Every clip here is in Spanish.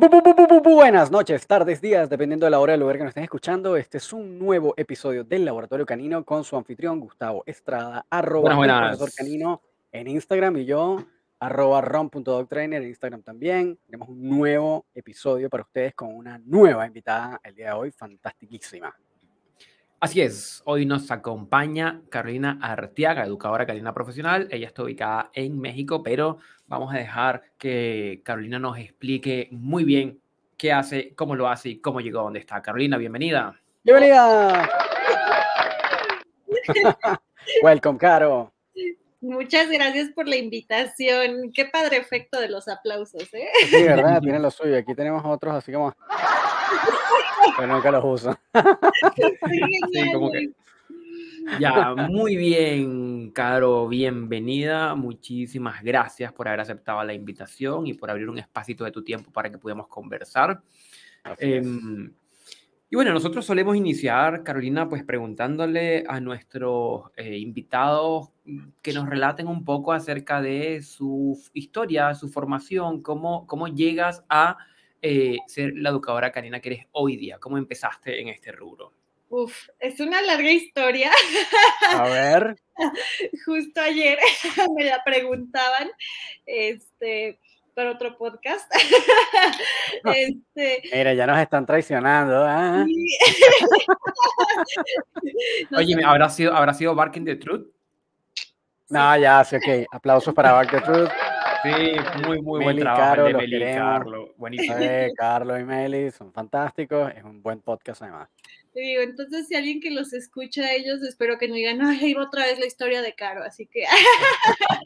Buenas noches, tardes, días, dependiendo de la hora del lugar que nos estén escuchando. Este es un nuevo episodio del Laboratorio Canino con su anfitrión Gustavo Estrada, arroba Buenas, buenas. profesor canino en Instagram y yo, arroba rom.dogtrainer en Instagram también. Tenemos un nuevo episodio para ustedes con una nueva invitada el día de hoy, fantastiquísima. Así es, hoy nos acompaña Carolina Arteaga, educadora canina profesional. Ella está ubicada en México, pero vamos a dejar que Carolina nos explique muy bien qué hace, cómo lo hace y cómo llegó a donde está. Carolina, bienvenida. ¡Bienvenida! Welcome, Caro. Muchas gracias por la invitación. Qué padre efecto de los aplausos, ¿eh? Sí, ¿verdad? Tienen lo suyo. Aquí tenemos otros así como... Pero nunca los uso. Sí, como que- Ya, muy bien, Caro, bienvenida. Muchísimas gracias por haber aceptado la invitación y por abrir un espacito de tu tiempo para que podamos conversar. Así es. Em, y bueno, nosotros solemos iniciar, Carolina, pues preguntándole a nuestros eh, invitados mm, que nos relaten un poco acerca de su historia, su formación, cómo, cómo llegas a eh, ser la educadora canina que eres hoy día, cómo empezaste en este rubro. Uf, es una larga historia. A ver, Justo ayer me la preguntaban, este, para otro podcast. Este, mira, ya nos están traicionando. ¿ah? no Oye, sé, ¿habrá sido, ¿habrá sido Barking the Truth? No, ya, sí, ok. Aplausos para Back the Truth. Sí, muy, muy buen trabajo Caro, de Meli y queremos. Carlo. Buenísimo. Eh, Carlos y Meli son fantásticos. Es un buen podcast además. Te digo, entonces si alguien que los escucha a ellos, espero que no digan, ay, otra vez la historia de Caro, así que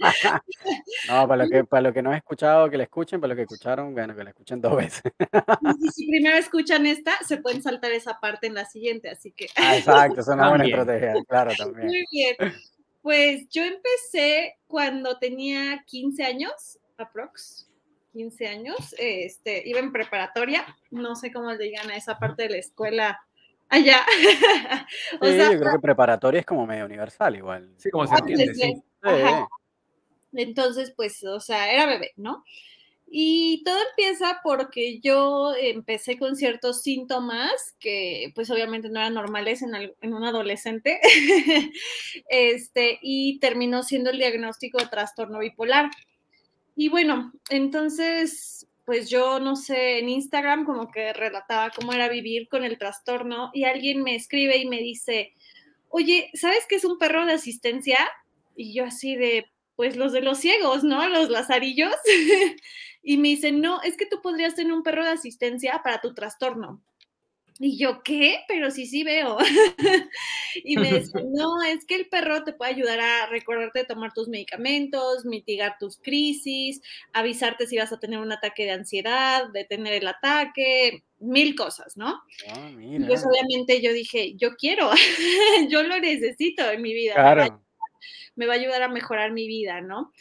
No, para lo que, para lo que no he escuchado, que le escuchen, para lo que escucharon, bueno, que le escuchen dos veces. y si primero escuchan esta, se pueden saltar esa parte en la siguiente, así que Ah, exacto, es una buena estrategia, claro, también. Muy bien. Pues yo empecé cuando tenía 15 años, aprox, 15 años, este, iba en preparatoria, no sé cómo le digan a esa parte de la escuela allá. o Sí, sea, yo creo que preparatoria es como medio universal igual. Sí, como se entiende, de- sí. ajá. Entonces, pues, o sea, era bebé, ¿no? Y todo empieza porque yo empecé con ciertos síntomas que, pues, obviamente no eran normales en, en un adolescente. este, y terminó siendo el diagnóstico de trastorno bipolar. Y bueno, entonces, pues yo no sé, en Instagram como que relataba cómo era vivir con el trastorno y alguien me escribe y me dice, oye, ¿sabes qué es un perro de asistencia? Y yo así de, pues los de los ciegos, ¿no? Los lazarillos. y me dice, no, es que tú podrías tener un perro de asistencia para tu trastorno. Y yo, ¿qué? Pero sí, sí veo. y me dice, no, es que el perro te puede ayudar a recordarte de tomar tus medicamentos, mitigar tus crisis, avisarte si vas a tener un ataque de ansiedad, detener el ataque, mil cosas, ¿no? Ah, Y pues obviamente yo dije, yo quiero, yo lo necesito en mi vida, me va, Claro. me va a ayudar a mejorar mi vida, ¿no?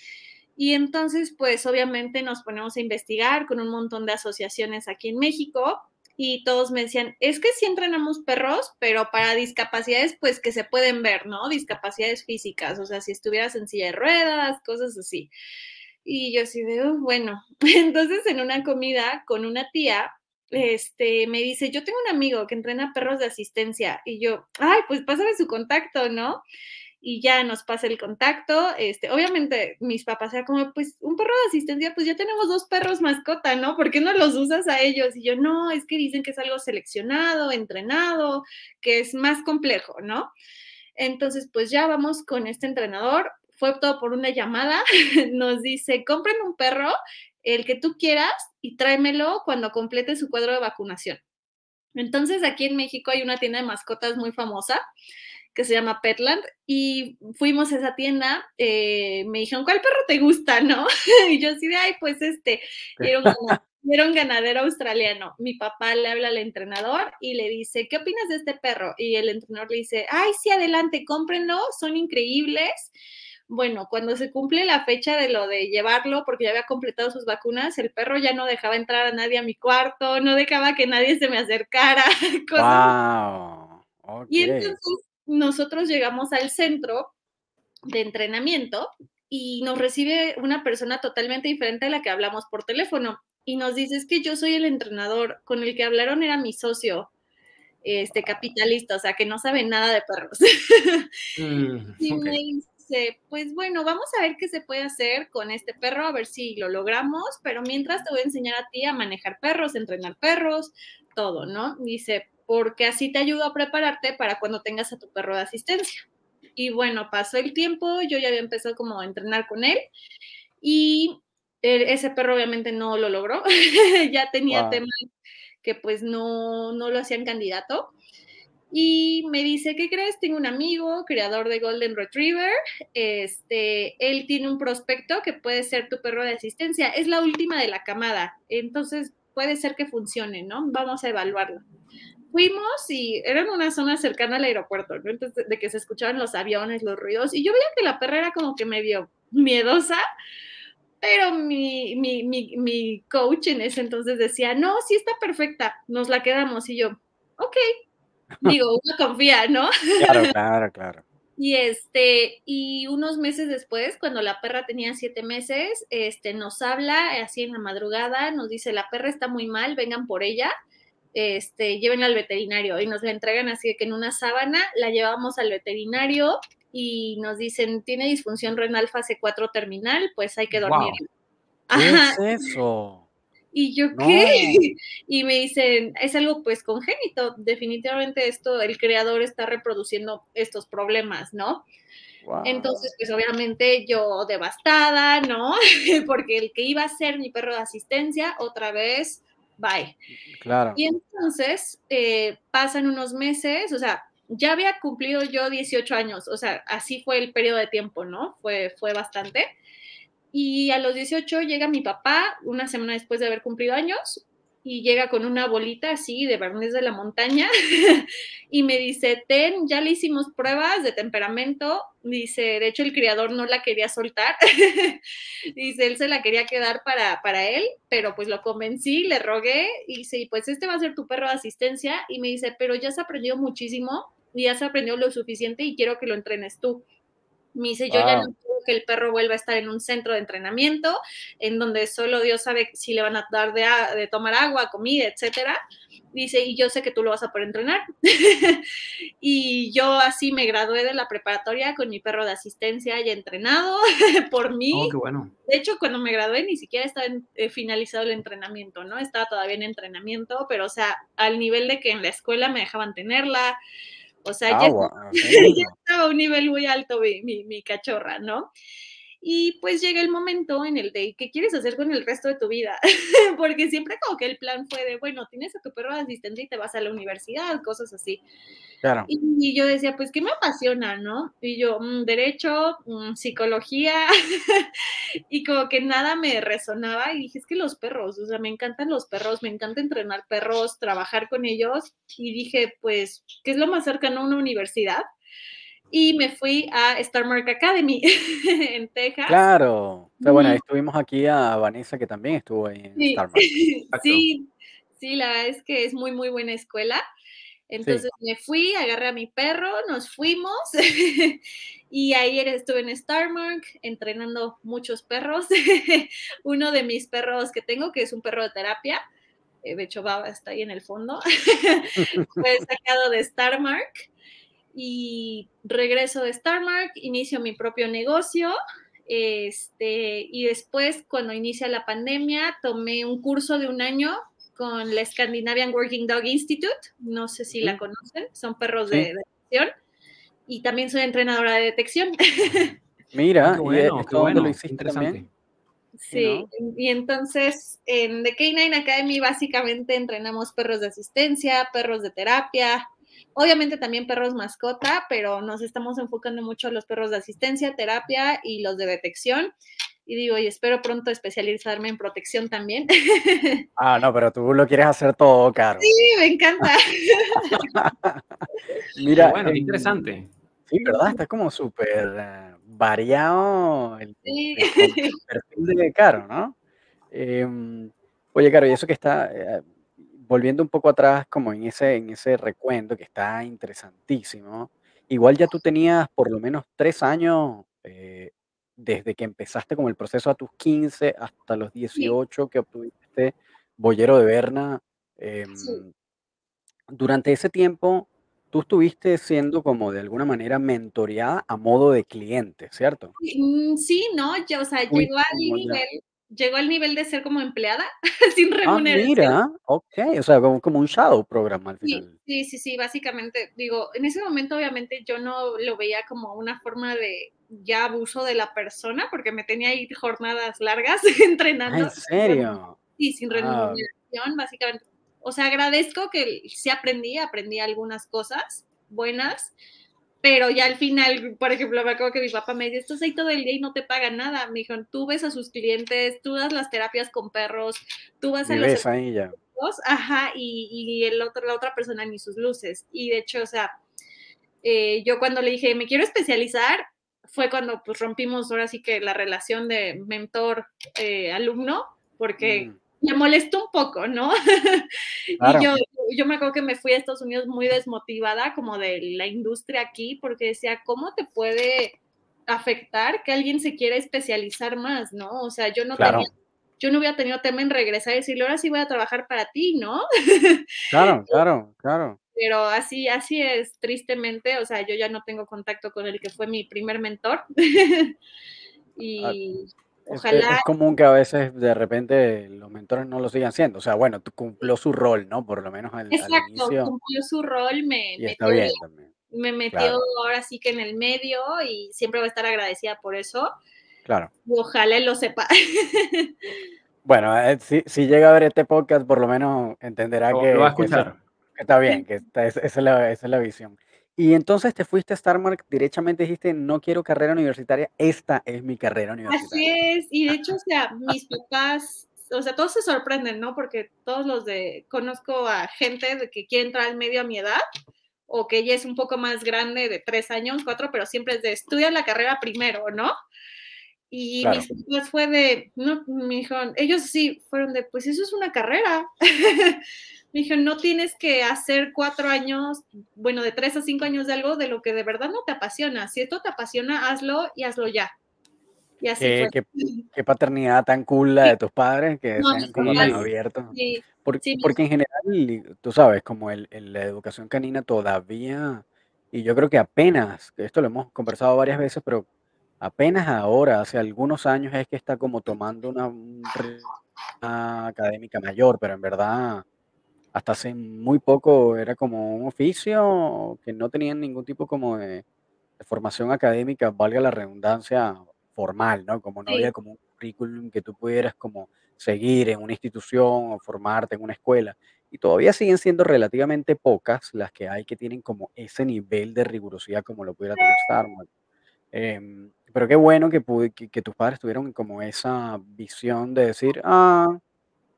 Y entonces, pues obviamente nos ponemos a investigar con un montón de asociaciones aquí en México y todos me decían, es que sí entrenamos perros, pero para discapacidades, pues que se pueden ver, ¿no? Discapacidades físicas, o sea, si estuvieras en silla de ruedas, cosas así. Y yo así de, "Uh, bueno, entonces en una comida con una tía, este, me dice, yo tengo un amigo que entrena perros de asistencia y yo, ay, pues pásame su contacto, ¿no? Y ya nos pasa el contacto, este, obviamente mis papás eran como, pues un perro de asistencia, pues ya tenemos dos perros mascota, ¿no? ¿Por qué no los usas a ellos? Y yo, no, es que dicen que es algo seleccionado, entrenado, que es más complejo, ¿no? Entonces, pues ya vamos con este entrenador, fue todo por una llamada, nos dice, compren un perro, el que tú quieras, y tráemelo cuando complete su cuadro de vacunación. Entonces, aquí en México hay una tienda de mascotas muy famosa que se llama Petland y fuimos a esa tienda, eh, me dijeron, ¿cuál perro te gusta, no? y yo así de, ay, pues este, y era un, era ganadero australiano. Mi papá le habla al entrenador y le dice, ¿qué opinas de este perro? Y el entrenador le dice, ay, sí, adelante, cómprenlo, son increíbles. Bueno, cuando se cumple la fecha de lo de llevarlo, porque ya había completado sus vacunas, el perro ya no dejaba entrar a nadie a mi cuarto, no dejaba que nadie se me acercara. cosas Wow. y entonces nosotros llegamos al centro de entrenamiento y nos recibe una persona totalmente diferente a la que hablamos por teléfono. y nos dice, es que yo soy el entrenador, con el que hablaron era mi socio, este, capitalista, o sea, que no sabe nada de perros. Mm, y me dice, pues bueno, vamos a ver qué se puede hacer con este perro, a ver si lo logramos, pero mientras te voy a enseñar a ti a manejar perros, entrenar perros, todo, ¿no? Dice, porque así te ayudo a prepararte para cuando tengas a tu perro de asistencia. Y bueno, pasó el tiempo, yo ya había empezado como a entrenar con él y ese perro obviamente no lo logró, ya tenía Wow. temas que pues no, no lo hacían candidato. Y me dice, ¿qué crees? Tengo un amigo, creador de Golden Retriever. Este, él tiene un prospecto que puede ser tu perro de asistencia. Es la última de la camada. Entonces puede ser que funcione, ¿no? Vamos a evaluarlo. Fuimos y era en una zona cercana al aeropuerto, ¿no? Entonces, de que se escuchaban los aviones, los ruidos. Y yo veía que la perra era como que medio miedosa, pero mi, mi, mi, mi coach en ese entonces decía, no, sí está perfecta, nos la quedamos. Y yo, ok, digo, uno confía, ¿no? Claro, claro, claro. Y este, y unos meses después, cuando la perra tenía siete meses, este, nos habla así en la madrugada, nos dice, la perra está muy mal, vengan por ella, este, llévenla al veterinario y nos la entregan así que en una sábana, la llevamos al veterinario y nos dicen, tiene disfunción renal fase 4 terminal, pues hay que dormir. Wow. ¿Qué Ajá, es eso? y yo, No. ¿qué? Y me dicen, es algo pues congénito, definitivamente esto, el creador está reproduciendo estos problemas, ¿no? Wow. Entonces, pues obviamente yo devastada, ¿no? Porque el que iba a ser mi perro de asistencia, otra vez, bye. Claro. Y entonces eh, pasan unos meses, o sea, ya había cumplido yo 18 años, o sea, así fue el periodo de tiempo, ¿no? Fue, fue bastante. Y a los 18 llega mi papá, una semana después de haber cumplido años, y llega con una bolita así de Bernés de la montaña y me dice, ten, ya le hicimos pruebas de temperamento, dice, de hecho el criador no la quería soltar, dice, él se la quería quedar para, para él, pero pues lo convencí, le rogué, y dice, y pues este va a ser tu perro de asistencia, y me dice, pero ya se aprendió muchísimo, y ya se aprendió lo suficiente y quiero que lo entrenes tú. Me dice, yo ya Wow. no quiero que el perro vuelva a estar en un centro de entrenamiento, en donde solo Dios sabe si le van a dar de, de tomar agua, comida, etcétera. Dice, y yo sé que tú lo vas a poder entrenar. y yo así me gradué de la preparatoria con mi perro de asistencia ya entrenado por mí. Oh, qué bueno. De hecho, cuando me gradué ni siquiera estaba en- eh, finalizado el entrenamiento, ¿no? Estaba todavía en entrenamiento, pero o sea, al nivel de que en la escuela me dejaban tenerla, o sea, Ah, ya, wow. ya estaba a un nivel muy alto mi, mi, mi cachorra, ¿no? Y pues llega el momento en el de qué quieres hacer con el resto de tu vida, porque siempre como que el plan fue de, bueno, tienes a tu perro asistente y te vas a la universidad, cosas así. Claro. Y, y yo decía, pues, ¿qué me apasiona, no? Y yo, mm, derecho, mm, psicología, y como que nada me resonaba y dije, es que los perros, o sea, me encantan los perros, me encanta entrenar perros, trabajar con ellos, y dije, pues, ¿qué es lo más cercano a una universidad? Y me fui a Star Mark Academy en Texas. Claro. O sea, bueno, ahí estuvimos aquí a Vanessa, que también estuvo ahí en Sí, Star Mark. Sí, sí, la verdad es que es muy, muy buena escuela. Sí. Entonces me fui, agarré a mi perro, nos fuimos y ahí estuve en Starmark entrenando muchos perros. Uno de mis perros que tengo, que es un perro de terapia, eh, de hecho Baba está ahí en el fondo, fue sacado de Starmark y regreso de Starmark, inicio mi propio negocio. Este, y después, cuando inicia la pandemia, tomé un curso de un año con la Scandinavian Working Dog Institute. No sé si la conocen, son perros Sí. de detección. Y también soy entrenadora de detección. Ah, Mira, qué ¿y bueno, qué lo bueno. hiciste Interesante. también? Sí, Sí, ¿no? y entonces en The K9 Academy básicamente entrenamos perros de asistencia, perros de terapia, obviamente también perros mascota, pero nos estamos enfocando mucho a los perros de asistencia, terapia y los de detección. Y digo, y espero pronto especializarme en protección también. Ah, no, pero tú lo quieres hacer todo, Caro. Sí, me encanta. Mira, bueno, em, interesante. sí, ¿verdad? Está como súper eh, variado el, Sí. el perfil de Caro, ¿no? Em, oye, Caro, y eso que está, eh, volviendo un poco atrás, como en ese, en ese recuento que está interesantísimo, igual ya tú tenías por lo menos tres años eh, desde que empezaste como el proceso a tus 15 hasta los Sí. 18 que obtuviste Boyero de Berna. Sí. em, durante ese tiempo, tú estuviste siendo como de alguna manera mentoreada a modo de cliente, ¿cierto? Sí, mm, sí, no, ya, o sea, llegó Fuiste al como ya. nivel llegó al nivel de ser como empleada sin Ah, remuneración. mira, okey, o sea, como como un shadow program al Sí, final. sí, sí, sí, básicamente, digo, en ese momento obviamente yo no lo veía como una forma de ya abuso de la persona, porque me tenía ahí jornadas largas Ah, entrenando ¿en serio? sí, sin Ah. remuneración, básicamente. O sea, agradezco que sí aprendí, aprendí algunas cosas buenas, pero ya al final, por ejemplo, me acuerdo que mi papá me dice: "Estás ahí todo el día y no te pagan nada", me dijo: "Tú ves a sus clientes, tú das las terapias con perros, tú vas a Y los ves ahí ya. eventos", ajá, y y el otro la otra persona ni sus luces. Y de hecho, o sea, eh, yo cuando le dije: "Me quiero especializar", fue cuando, pues, rompimos ahora sí que la relación de mentor, eh, alumno, porque Mm. Me molestó un poco, ¿no? Y yo yo me acuerdo que me fui a Estados Unidos muy desmotivada como de la industria aquí, porque decía: "¿Cómo te puede afectar que alguien se quiera especializar más?", ¿no? O sea, yo no tenía Claro. yo no hubiera tenido tema en regresar y decirle: "Ahora sí voy a trabajar para ti", ¿no? Claro, claro, claro. Pero así así es, tristemente, o sea, yo ya no tengo contacto con el que fue mi primer mentor. Ah, Y ojalá es común que a veces de repente los mentores no lo sigan siendo. O sea, bueno, tú cumplió su rol, ¿no? Por lo menos al al Exacto, inicio. cumplió su rol, me Y está bien también. me metió Claro. ahora sí que en el medio y siempre voy a estar agradecida por eso. Claro. Y ojalá él lo sepa. Bueno, eh, si si llega a ver este podcast, por lo menos entenderá lo va a que que eso escuchar. que está bien, que está esa es la esa es la visión. Y entonces te fuiste a Starmark, derechamente dijiste: "No quiero carrera universitaria, esta es mi carrera Así universitaria". es, y de hecho, o sea, mis papás, o sea, todos se sorprenden, ¿no? Porque todos los de conozco a gente de que quiere entrar al medio a mi edad, o que ella es un poco más grande de 3 años, 4, pero siempre es de estudia la carrera primero, ¿no? Y Claro. mis papás fue de, no, me dijeron, ellos sí fueron de, pues eso es una carrera. Me dijeron, no tienes que hacer 4 años, bueno, de 3 a 5 años de algo de lo que de verdad no te apasiona. Si esto te apasiona, hazlo y hazlo ya. Y así Qué fue. qué qué paternidad tan cool la de tus padres, que No, sean como tan abiertos. sí, Por sí, mis porque en general, tú sabes, como el el la educación canina todavía y yo creo que apenas, esto lo hemos conversado varias veces, pero apenas ahora, hace algunos años es que está como tomando una un ritmo académica mayor, pero en verdad, hasta hace muy poco era como un oficio que no tenían ningún tipo como de de formación académica, valga la redundancia, formal, ¿no? Como no Sí. había como un currículum que tú pudieras como seguir en una institución o formarte en una escuela. Y todavía siguen siendo relativamente pocas las que hay que tienen como ese nivel de rigurosidad como lo pudiera tener Starmark. Em, pero qué bueno que pude que que tus padres tuvieron como esa visión de decir: "Ah,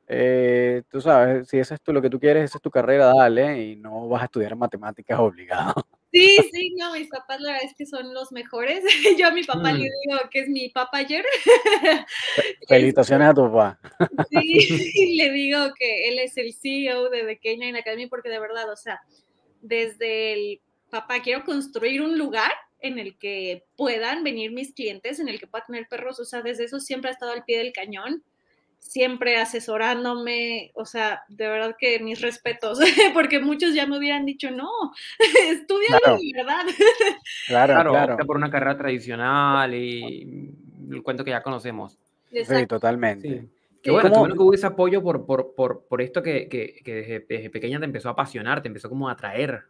eh, tú sabes, si ese es tú lo que tú quieres, esa es tu carrera, dale, y no vas a estudiar matemáticas obligado". Sí, sí, no, mis papás la verdad es que son los mejores. Yo a mi papá le Mm. digo que es mi papayer. Fe Este felicitaciones a tu papá. Sí, le digo que él es el CEO de The Canine Academy, porque de verdad, o sea, desde el papá, quiero construir un lugar en el que puedan venir mis clientes, en el que pueda tener perros, o sea, desde eso siempre ha estado al pie del cañón, siempre asesorándome, o sea, de verdad que mis respetos, porque muchos ya me hubieran dicho: "No, estúdialo Claro. de verdad". Claro, Claro, opta claro. por una carrera tradicional y el cuento que ya conocemos. Sí, Exacto. totalmente. Sí. Qué Sí. bueno, qué ¿Cómo? bueno que hubo ese apoyo por por por por esto que que que desde desde pequeña te empezó a apasionar, te empezó como a atraer.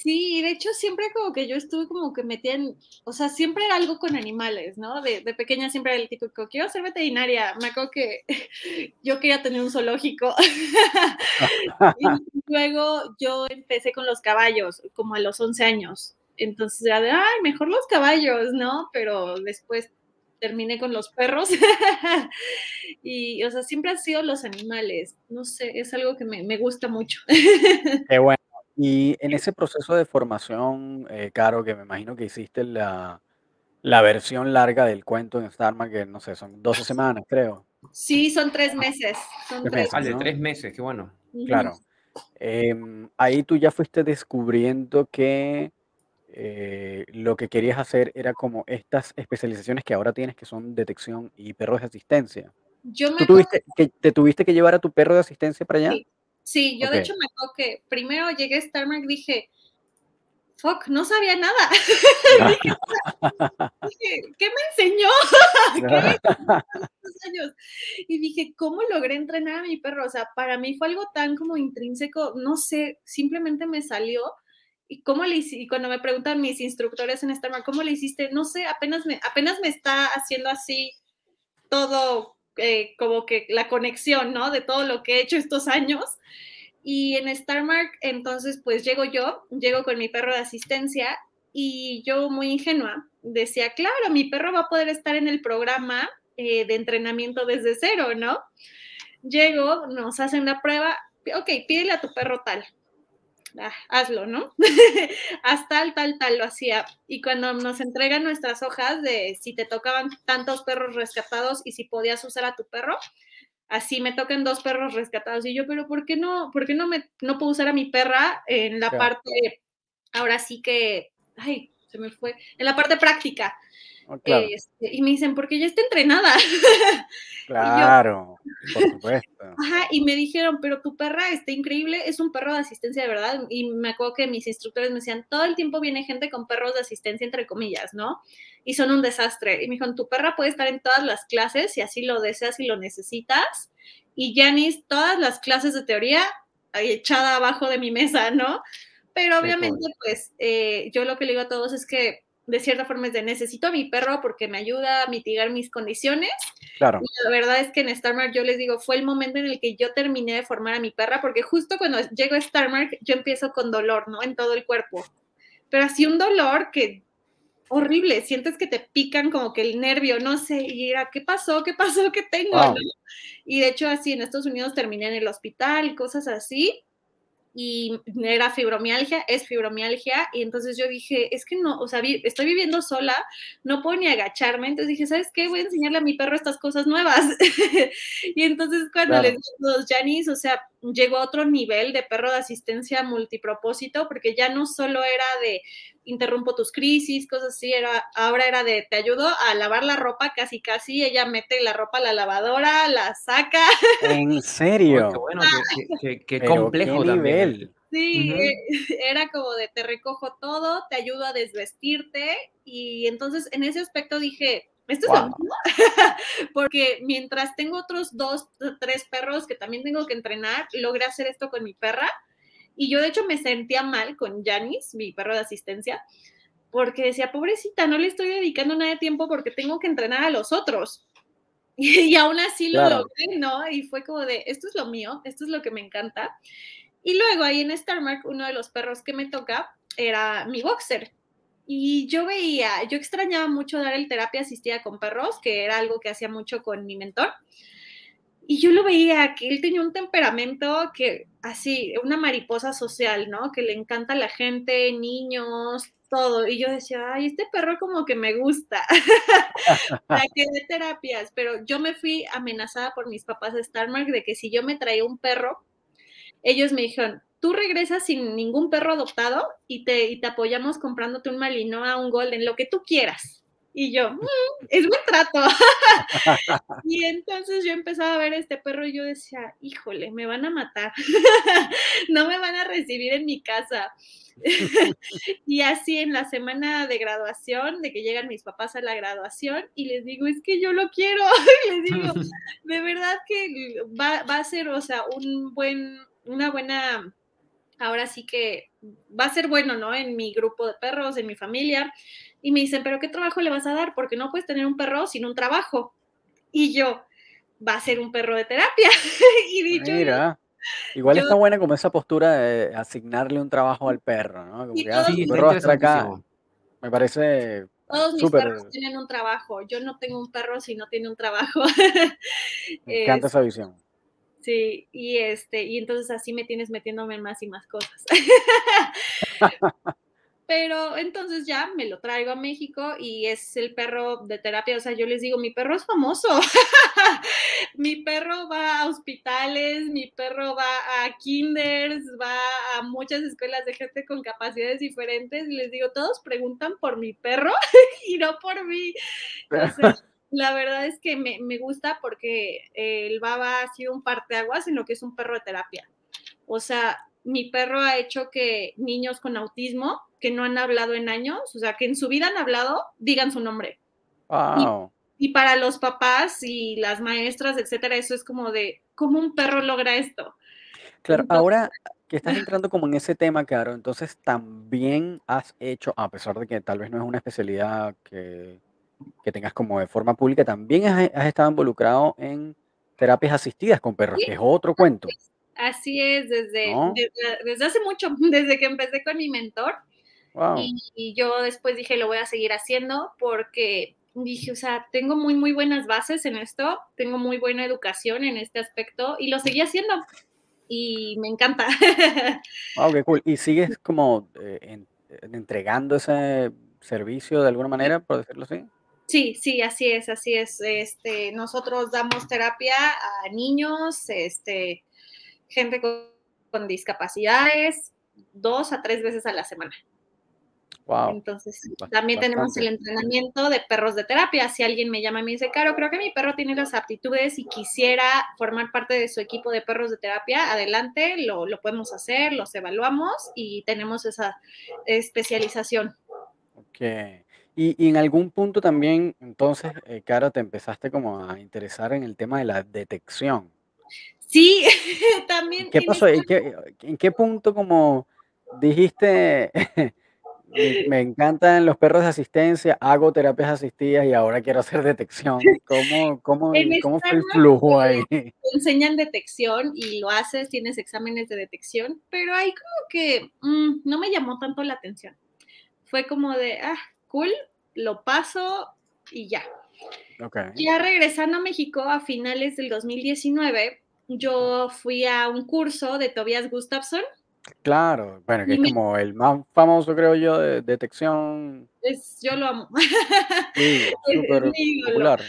Sí, de hecho, siempre como que yo estuve como que metida en, o sea, siempre era algo con animales, ¿no? De, de pequeña siempre era el típico, quiero ser veterinaria. Me acuerdo que yo quería tener un zoológico. y luego yo empecé con los caballos, como a los 11 años. Entonces era de, ay, mejor los caballos, ¿no? Pero después terminé con los perros. y, o sea, siempre han sido los animales. No sé, es algo que me, me gusta mucho. Qué bueno. Y en ese proceso de formación, eh, Caro, que me imagino que hiciste la la versión larga del cuento en Starmark, que no sé, son 12 semanas, creo. Sí, son 3 meses, son 3 3 meses, ¿no? 3 meses, qué bueno. Claro. Em, ahí tú ya fuiste descubriendo que, eh, lo que querías hacer era como estas especializaciones que ahora tienes, que son detección y perros de asistencia. Yo me ¿Tú tuviste que, te tuviste que llevar a tu perro de asistencia para allá? Sí. Sí, yo de hecho me acuerdo que primero llegué a Starmark dije, fuck, no sabía nada. Dije, ¿Qué me enseñó? ¿Qué? tantos años. Y dije, ¿cómo logré entrenar a mi perro? O sea, para mí fue algo tan como intrínseco, no sé, simplemente me salió. ¿Y cómo le hice? Y cuando me preguntan mis instructores en Starmark, ¿cómo le hiciste? No sé, apenas me, apenas me está haciendo así todo, eh, como que la conexión, ¿no? De todo lo que he hecho estos años. Y en Starmark, entonces, pues llego yo, llego con mi perro de asistencia y yo muy ingenua decía, claro, mi perro va a poder estar en el programa eh, de entrenamiento desde cero, ¿no? Llego, nos hacen la prueba, ok, pídele a tu perro tal. Ah, hazlo, ¿no? Haz tal, tal, tal, lo hacía. Y cuando nos entregan nuestras hojas de si te tocaban tantos perros rescatados y si podías usar a tu perro, así me tocan dos perros rescatados. Y yo, pero ¿por qué no, por qué no, me, no puedo usar a mi perra en la Claro. parte, ahora sí que, ay, se me fue, en la parte práctica? Oh, claro, Este, y me dicen, porque ya está entrenada. claro, por supuesto. Ajá, y me dijeron, pero tu perra está increíble, es un perro de asistencia de verdad. Y me acuerdo que mis instructores me decían, todo el tiempo viene gente con perros de asistencia, entre comillas, ¿no? Y son un desastre. Y me dijeron, tu perra puede estar en todas las clases si así lo deseas y lo necesitas. Y Janice, todas las clases de teoría echada abajo de mi mesa, ¿no? Pero obviamente, pues, eh, yo lo que le digo a todos es que de cierta forma es de necesito a mi perro porque me ayuda a mitigar mis condiciones Claro, y la verdad es que en Starmark yo les digo, fue el momento en el que yo terminé de formar a mi perra, porque justo cuando llego a Starmark yo empiezo con dolor, ¿no? En todo el cuerpo. Pero así un dolor que horrible, sientes que te pican como que el nervio, no sé, y era, ¿qué pasó? ¿Qué pasó? ¿Qué tengo? Wow. ¿no? Y de hecho así en Estados Unidos terminé en el hospital, cosas así. Y era fibromialgia, es fibromialgia, y entonces yo dije, es que no, o sea, vi- estoy viviendo sola, no puedo ni agacharme, entonces dije, ¿sabes qué? Voy a enseñarle a mi perro estas cosas nuevas. y entonces cuando Claro. les los Janis, o sea, llegó a otro nivel de perro de asistencia multipropósito, porque ya no solo era de interrumpo tus crisis, cosas así, era, ahora era de te ayudo a lavar la ropa casi casi, ella mete la ropa a la lavadora, la saca, ¿en serio? qué bueno, qué, qué- qué- qué Pero complejo qué también. nivel. Sí, era como de te recojo todo, te ayudo a desvestirte y entonces en ese aspecto dije, esto es lo mismo, porque mientras tengo otros dos, tres perros que también tengo que entrenar, logré hacer esto con mi perra y yo de hecho me sentía mal con Janice, mi perro de asistencia, porque decía, pobrecita, no le estoy dedicando nada de tiempo porque tengo que entrenar a los otros. Y, aún así lo Claro. logré, ¿no? Y fue como de, esto es lo mío, esto es lo que me encanta. Y luego ahí en Starmark, uno de los perros que me toca era mi boxer. Y yo veía, yo extrañaba mucho dar el terapia asistida con perros, que era algo que hacía mucho con mi mentor. Y yo lo veía, que él tenía un temperamento que, así, una mariposa social, ¿no? Que le encanta a la gente, niños, todo. Y yo decía, ay, este perro como que me gusta. Para que dé terapias. Pero yo me fui amenazada por mis papás de Starmark de que si yo me traía un perro, ellos me dijeron, tú regresas sin ningún perro adoptado y te, y te apoyamos comprándote un Malinois, un Golden, lo que tú quieras. Y yo, "Mm, es buen trato. y entonces yo empezaba a ver a este perro y yo decía, híjole, me van a matar. no me van a recibir en mi casa. y así en la semana de graduación, de que llegan mis papás a la graduación y les digo, es que yo lo quiero. y les digo, de verdad que va, va a ser, o sea, un buen, una buena, ahora sí que va a ser bueno, ¿no? En mi grupo de perros, en mi familia. Y me dicen, pero ¿qué trabajo le vas a dar? Porque no puedes tener un perro sin un trabajo. Y yo, va a ser un perro de terapia. y dicho, Mira, igual yo- está buena como esa postura de asignarle un trabajo al perro, ¿no? Como que, ah, Sí, perro va a estar acá. Me parece todos mis súper, perros tienen un trabajo. Yo no tengo un perro si no tiene un trabajo. me encanta Es- esa visión. Sí, y este, y entonces así me tienes metiéndome en más y más cosas. Pero entonces ya me lo traigo a México y es el perro de terapia. O sea, yo les digo, mi perro es famoso. mi perro va a hospitales, mi perro va a kinders, va a muchas escuelas de gente con capacidades diferentes. Y les digo, todos preguntan por mi perro y no por mí. Sea, la verdad es que me, me, gusta porque el Baba ha sido un parteaguas en lo que es un perro de terapia. O sea, mi perro ha hecho que niños con autismo que no han hablado en años, o sea, que en su vida han hablado, digan su nombre. Wow. Y, y para los papás y las maestras, etcétera, eso es como de, ¿cómo un perro logra esto? Claro, entonces, ahora que estás entrando como en ese tema, Caro, entonces también has hecho, a pesar de que tal vez no es una especialidad que, que tengas como de forma pública, también has, has estado involucrado en terapias asistidas con perros, Sí, que es otro cuento, así es, desde, ¿no? desde, desde hace mucho, desde que empecé con mi mentor. Wow. Y, y yo después dije, lo voy a seguir haciendo porque dije, o sea, tengo muy, muy buenas bases en esto, tengo muy buena educación en este aspecto y lo seguí haciendo y me encanta. Wow, qué cool. ¿Y sigues como eh, en- en entregando ese servicio de alguna manera, por decirlo así? Sí, sí, así es, así es. Este, nosotros damos terapia a niños, este, gente con, con discapacidades, dos a tres veces a la semana. Wow, Entonces, también tenemos el entrenamiento de perros de terapia. Si alguien me llama y me dice, Caro, creo que mi perro tiene las aptitudes y quisiera formar parte de su equipo de perros de terapia, adelante, lo, lo podemos hacer, los evaluamos y tenemos esa especialización. Ok. Y, y en algún punto también, entonces, eh, Caro, te empezaste como a interesar en el tema de la detección. Sí, ¿Y también qué pasó? ¿En qué, en qué punto como dijiste, me, encantan los perros de asistencia, hago terapias asistidas y ahora quiero hacer detección? ¿Cómo, cómo, cómo fue el flujo ahí? te enseñan detección y lo haces, tienes exámenes de detección, pero ahí como que mm, no me llamó tanto la atención. Fue como de, ah, cool, lo paso y ya. Ya regresando a México a finales del 2019, yo fui a un curso de Tobias Gustafsson Claro, bueno, que es me, como el más famoso, creo yo, de detección. es, yo lo amo. Sí, súper popular.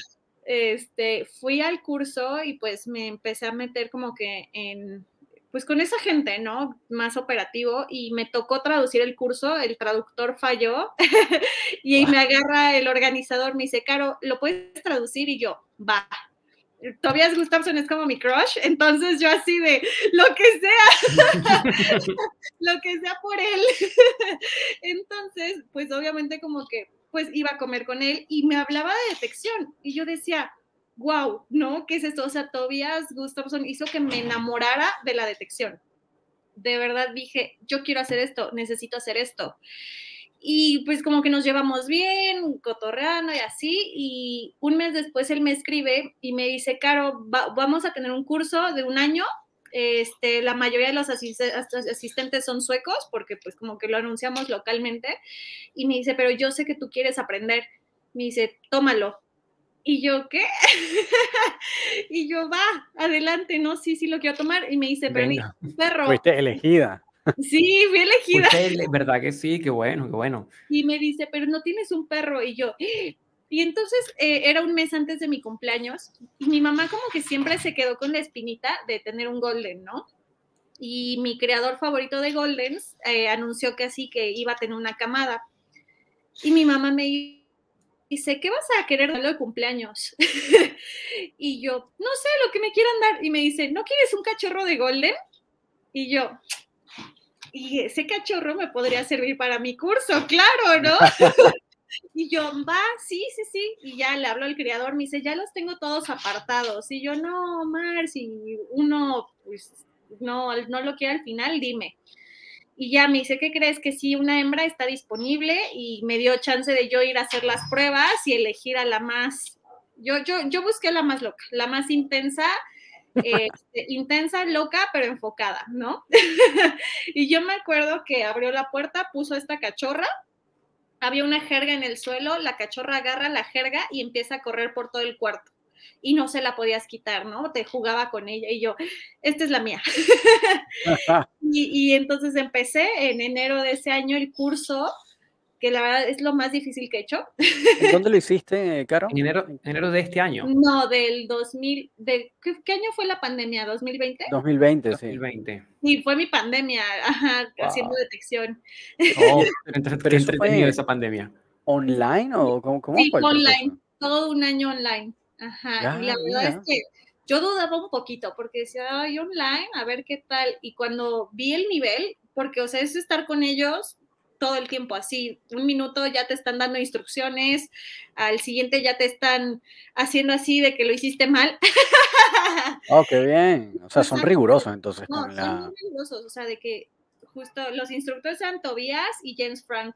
Este, fui al curso y pues me empecé a meter como que en, pues con esa gente, ¿no? Más operativo y me tocó traducir el curso, el traductor falló y ahí me agarra el organizador, me dice, Caro, ¿lo puedes traducir? Y yo, va. Tobias Gustafsson es como mi crush, entonces yo así de lo que sea, lo que sea por él. Entonces, pues obviamente como que pues iba a comer con él y me hablaba de detección y yo decía, wow, ¿no? ¿Qué es esto? O sea, Tobias Gustafsson hizo que me enamorara de la detección. De verdad dije, yo quiero hacer esto, necesito hacer esto. Y pues como que nos llevamos bien, cotorreando y así. Y un mes después él me escribe y me dice, Caro, va, vamos a tener un curso de un año. Este, la mayoría de los asistentes son suecos porque pues como que lo anunciamos localmente. Y me dice, pero yo sé que tú quieres aprender. Me dice, tómalo. Y yo, ¿qué? y yo, va, adelante, no, sí, sí lo quiero tomar. Y me dice, pero Venga. mi perro. Fuiste elegida. Sí, fui elegida. Usted, ¿verdad que sí? Qué bueno, qué bueno. Y me dice, pero no tienes un perro. Y yo, y entonces eh, era un mes antes de mi cumpleaños. Y mi mamá como que siempre se quedó con la espinita de tener un golden, ¿no? Y mi creador favorito de goldens eh, anunció que así que iba a tener una camada. Y mi mamá me dice, ¿qué vas a querer de cumpleaños? y yo, no sé, lo que me quieran dar. Y me dice, ¿no quieres un cachorro de golden? Y yo, y ese cachorro me podría servir para mi curso, claro, ¿no? y yo, va, sí, sí, sí. Y ya le hablo al criador, me dice, ya los tengo todos apartados. Y yo, no, Mar, si uno, pues, no, no lo quiere al final, dime. Y ya me dice, ¿qué crees? Que sí, una hembra está disponible y me dio chance de yo ir a hacer las pruebas y elegir a la más, yo, yo, yo busqué la más loca, la más intensa, este, intensa, loca, pero enfocada, ¿no? y yo me acuerdo que abrió la puerta, puso esta cachorra, había una jerga en el suelo, la cachorra agarra la jerga y empieza a correr por todo el cuarto. Y no se la podías quitar, ¿no? Te jugaba con ella y yo, esta es la mía. y, y entonces empecé en enero de ese año el curso que la verdad es lo más difícil que he hecho. ¿En dónde lo hiciste, Caro? En enero, enero de este año. No, del 2000, de, ¿qué, ¿qué, año fue la pandemia? ¿2020? 2020, sí. 2020. Sí, fue mi pandemia, ajá, wow. haciendo detección. Oh, pero, fue esa pandemia. ¿Online o cómo, cómo sí, online. todo un año online. Ajá. y la verdad es que yo dudaba un poquito porque decía, ay, online, a ver qué tal. Y cuando vi el nivel, porque, o sea, es estar con ellos todo el tiempo así. Un minuto ya te están dando instrucciones, al siguiente ya te están haciendo así de que lo hiciste mal. Oh, qué bien. O sea, son rigurosos entonces. No, son muy rigurosos. O sea, de que justo los instructores eran Tobias y James Frank.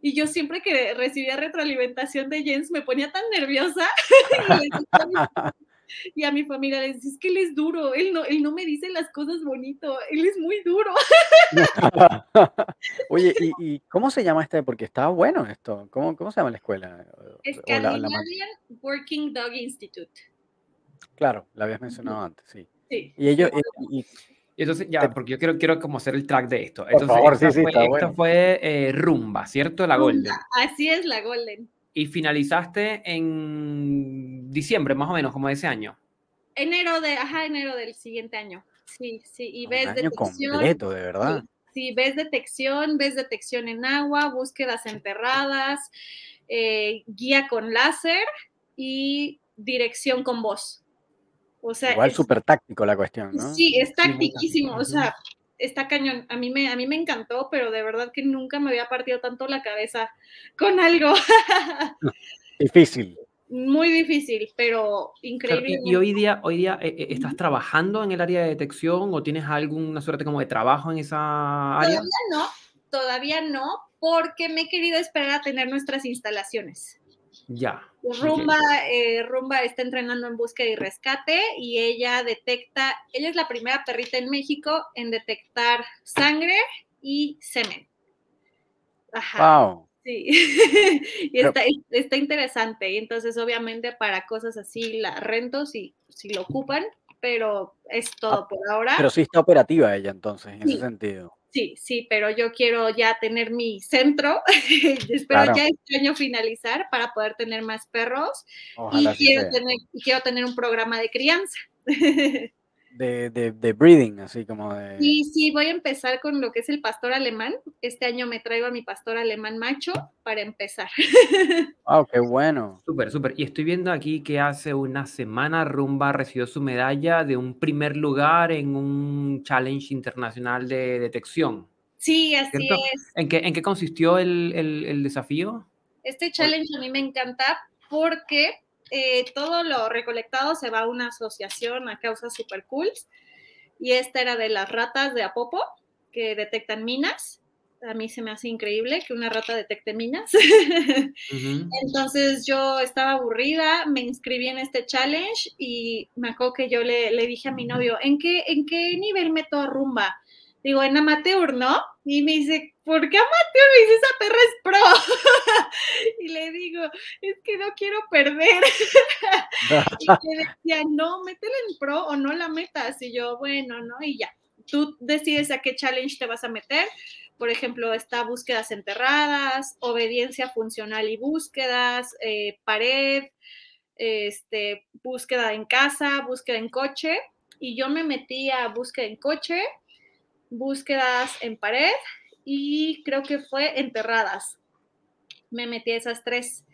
Y yo siempre que recibía retroalimentación de Jens me ponía tan nerviosa. y, a mi familia les decía, es que él es duro, él no, él no me dice las cosas bonito, él es muy duro. Oye, ¿y, cómo se llama este? Porque estaba bueno esto. ¿Cómo, cómo se llama la escuela? Scandinavian Working Dog Institute. Claro, la habías mencionado antes, sí. sí. Y ellos, entonces, ya, porque yo quiero, quiero como hacer el track de esto. Entonces, Por favor, esta sí, fue, sí, esta fue eh, Rumba, ¿cierto? La Golden. Así es, la Golden. Y finalizaste en diciembre, más o menos, como de ese año. Enero de, ajá, enero del siguiente año. Sí, sí, y ves Un año completo, de verdad. Sí, ves detección, ves detección en agua, búsquedas enterradas, eh, guía con láser y dirección con voz. Igual súper táctico la cuestión, ¿no? Sí, es táctiquísimo, o sea, está cañón. A mí, me, a mí me encantó, pero de verdad que nunca me había partido tanto la cabeza con algo. difícil. Muy difícil, pero increíble. y, hoy día, hoy día eh, eh, ¿estás trabajando en el área de detección o tienes alguna suerte como de trabajo en esa área? Todavía no, todavía no, porque me he querido esperar a tener nuestras instalaciones. Ya. Rumba, eh, Rumba está entrenando en búsqueda y rescate y ella detecta, ella es la primera perrita en México en detectar sangre y semen. Ajá. Wow. Sí, y está, está, interesante. Y entonces, obviamente, para cosas así la rento si, si lo ocupan, pero es todo ah, por ahora. Pero sí está operativa ella entonces, en ese sentido. Sí, sí, pero yo quiero ya tener mi centro, espero ya este año finalizar para poder tener más perros. Y quiero, tener, y quiero tener un programa de crianza. de, de, de, breeding, así como de... Sí, sí, voy a empezar con lo que es el pastor alemán. Este año me traigo a mi pastor alemán macho para empezar. ¡Wow, qué bueno! Súper, súper. Y estoy viendo aquí que hace una semana Rumba recibió su medalla de un primer lugar en un challenge internacional de detección. Sí, así es. ¿En qué, ¿En qué consistió el, el, el desafío? Este challenge a mí me encanta porque eh, todo lo recolectado se va a una asociación a causas super cool. Y esta era de las ratas de Apopo, que detectan minas. A mí se me hace increíble que una rata detecte minas. Entonces yo estaba aburrida, me inscribí en este challenge y me acuerdo que yo le, le dije a mi novio, ¿en qué, ¿en qué nivel meto rumba? Digo, en amateur, ¿no? Y me dice, ¿por qué amateur? Me dice, esa perra es pro. y le digo, es que no quiero perder. y le decía, no, métela en pro o no la metas. Y yo, bueno, ¿no? Y ya, tú decides a qué challenge te vas a meter. Por ejemplo, está búsquedas enterradas, obediencia funcional y búsquedas, eh, pared, este, búsqueda en casa, búsqueda en coche. Y yo me metí a búsqueda en coche, búsquedas en pared y creo que fue enterradas. Me metí a esas tres.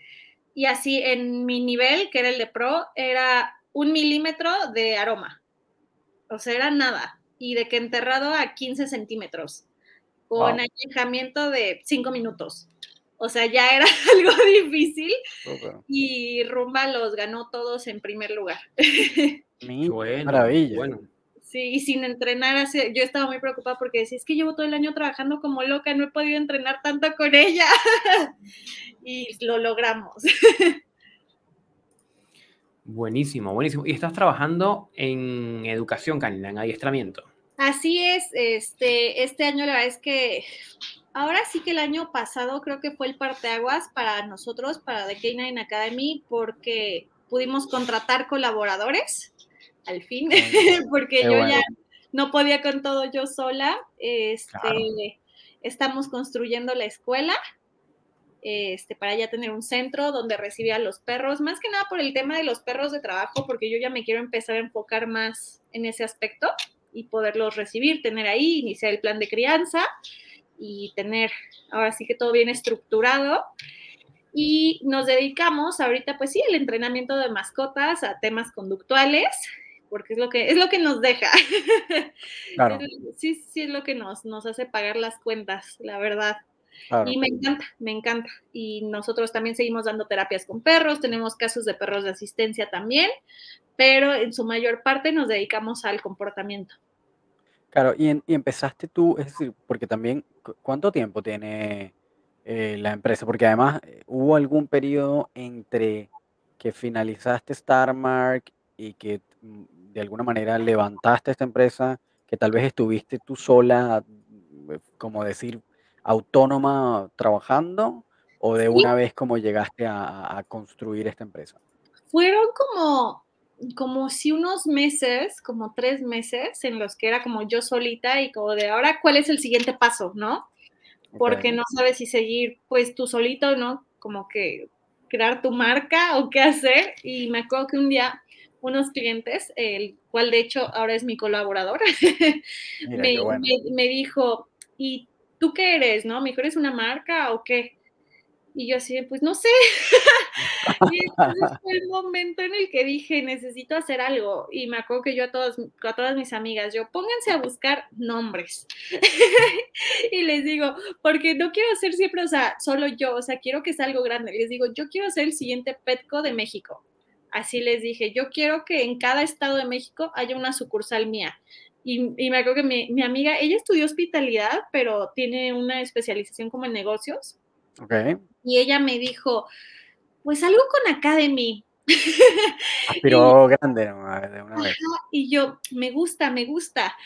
Y así en mi nivel, que era el de pro, era un milímetro de aroma. O sea, era nada. Y de que enterrado a 15 centímetros. Con alejamiento de 5 minutos. O sea, ya era algo difícil. Y Rumba los ganó todos en primer lugar. maravilla. Bueno. Sí, y sin entrenar, yo estaba muy preocupada porque decía, es que llevo todo el año trabajando como loca, no he podido entrenar tanto con ella. y lo logramos. Buenísimo, buenísimo. Y estás trabajando en educación canina, en adiestramiento. Así es, este, este año la verdad es que ahora sí que el año pasado creo que fue el parteaguas para nosotros, para The Canine Academy, porque pudimos contratar colaboradores al fin, porque yo ya no podía con todo yo sola. Este, Estamos construyendo la escuela este, para ya tener un centro donde recibir a los perros, más que nada por el tema de los perros de trabajo, porque yo ya me quiero empezar a enfocar más en ese aspecto y poderlos recibir, tener ahí, iniciar el plan de crianza y tener ahora sí que todo bien estructurado. Y nos dedicamos ahorita, pues sí, al entrenamiento de mascotas, a temas conductuales, porque es lo que, es lo que nos deja. Claro. Sí, sí, es lo que nos, nos hace pagar las cuentas, la verdad. Claro. Y me encanta, me encanta. Y nosotros también seguimos dando terapias con perros, tenemos casos de perros de asistencia también, pero en su mayor parte nos dedicamos al comportamiento. Claro, y, en- y empezaste tú, es decir, porque también, cu- ¿cuánto tiempo tiene eh, la empresa? Porque además eh, hubo algún periodo entre que finalizaste Starmark y que mm, de alguna manera levantaste esta empresa, que tal vez estuviste tú sola, eh, como decir, autónoma trabajando, o de Sí, una vez como llegaste a, a- construir esta empresa. fueron como, como si unos meses, como tres meses, en los que era como yo solita y como de ahora, ¿cuál es el siguiente paso, no? Porque Ok, no sabes si seguir pues tú solito, ¿no? Como que crear tu marca o qué hacer. Y me acuerdo que un día unos clientes, el cual de hecho ahora es mi colaborador, me, bueno. me- me dijo, ¿y tú qué eres, no? ¿Me dijo, eres una marca o qué? Y yo así, pues no sé. Y entonces fue el momento en el que dije, necesito hacer algo. Y me acuerdo que yo a todas, a todas mis amigas, yo, pónganse a buscar nombres. y les digo, porque no quiero ser siempre, o sea, solo yo, o sea, quiero que sea algo grande. Les digo, yo quiero ser el siguiente Petco de México. Así les dije, yo quiero que en cada estado de México haya una sucursal mía. Y, y me acuerdo que mi, mi amiga, ella estudió hospitalidad, pero tiene una especialización como en negocios. Ok, Y ella me dijo, pues algo con Academy. y, aspiró grande ¿no? de una vez. y yo, me gusta, me gusta.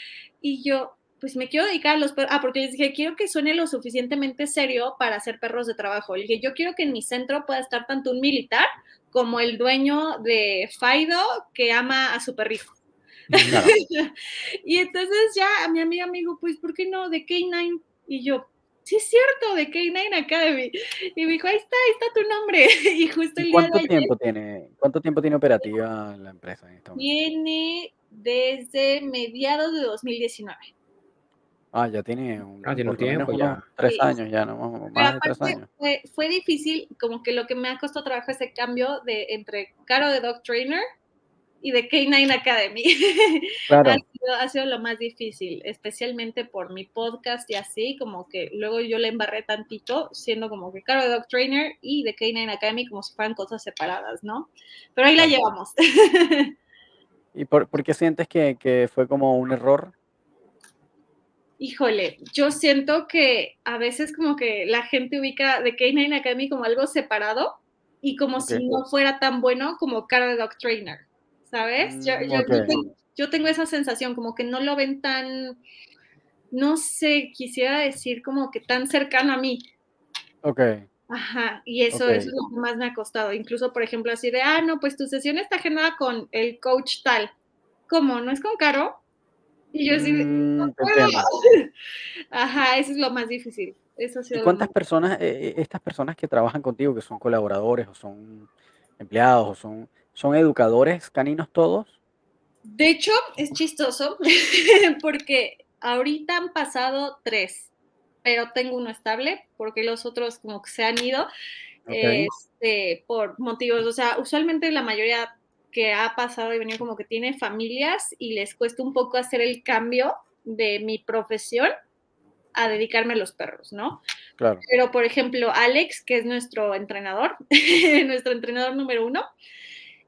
Y yo, pues me quiero dedicar a los perros. Ah, porque les dije, quiero que suene lo suficientemente serio para hacer perros de trabajo. Le dije, yo quiero que en mi centro pueda estar tanto un militar como el dueño de Faido que ama a su perrito. Claro. y entonces ya mi amiga me dijo, pues, ¿por qué no? De K9. Y yo, sí es cierto, de K9 Academy. Y me dijo, ahí está, ahí está tu nombre. y justo el ¿Y día de cuánto ayer tiempo tiene, cuánto tiempo tiene operativa la empresa en este viene desde mediados de 2019. Ah, ya tiene un, Ah, tiene un tiempo ya. tres Sí. años ya, ¿no? Más, de tres aparte años. fue, fue difícil, como que lo que me ha costado trabajo ese cambio de entre Caro de Dog Trainer y de K9 Academy. Claro, ha, sido, ha sido lo más difícil, especialmente por mi podcast y así, como que luego yo le embarré tantito, siendo como que Caro de Dog Trainer y de K9 Academy como si fueran cosas separadas, ¿no? Pero ahí la claro. llevamos. ¿Y por, por qué sientes que, que fue como un error? Híjole, yo siento que a veces como que la gente ubica de K9 Academy como algo separado y como Ok. si no fuera tan bueno como Cara Dog Trainer, ¿sabes? Yo, Mm, yo- yo tengo, yo tengo esa sensación como que no lo ven tan, no sé, quisiera decir como que tan cercano a mí. Ok, Ajá, y eso, ok. eso es lo que más me ha costado. Incluso, por ejemplo, así de, ah, no, pues tu sesión está agendada con el coach tal. ¿Cómo? ¿No es con Caro? Y yo así no Mm, entiendo. Ajá, eso es lo más difícil. Eso ha ¿Y sido lo cuántas personas, eh, eh, estas personas que trabajan contigo, que son colaboradores o son empleados o son, son educadores caninos todos? De hecho, es chistoso porque ahorita han pasado tres, pero tengo uno estable porque los otros como que se han ido este, por motivos, o sea, usualmente la mayoría que ha pasado y venido como que tiene familias y les cuesta un poco hacer el cambio de mi profesión a dedicarme a los perros, ¿no? claro. Pero, por ejemplo, Alex, que es nuestro entrenador, nuestro entrenador número uno,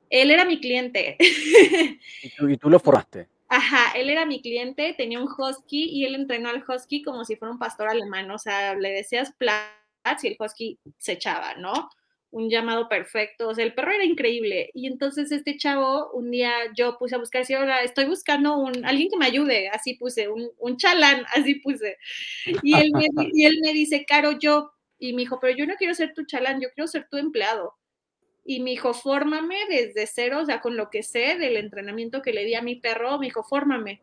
él era mi cliente. ¿Y tú, y tú lo formaste? Ajá, él era mi cliente, tenía un husky y él entrenó al husky como si fuera un pastor alemán, o sea, le decías plats y el husky se echaba, ¿no? Un llamado perfecto, o sea, el perro era increíble. Y entonces este chavo, un día yo puse a buscar, si ahora estoy buscando un, alguien que me ayude, así puse, un, un chalán, así puse. Y él, me, y él me dice, Caro, yo, y me dijo, pero yo no quiero ser tu chalán, yo quiero ser tu empleado. Y me dijo, fórmame desde cero, o sea, con lo que sé del entrenamiento que le di a mi perro, me dijo, fórmame.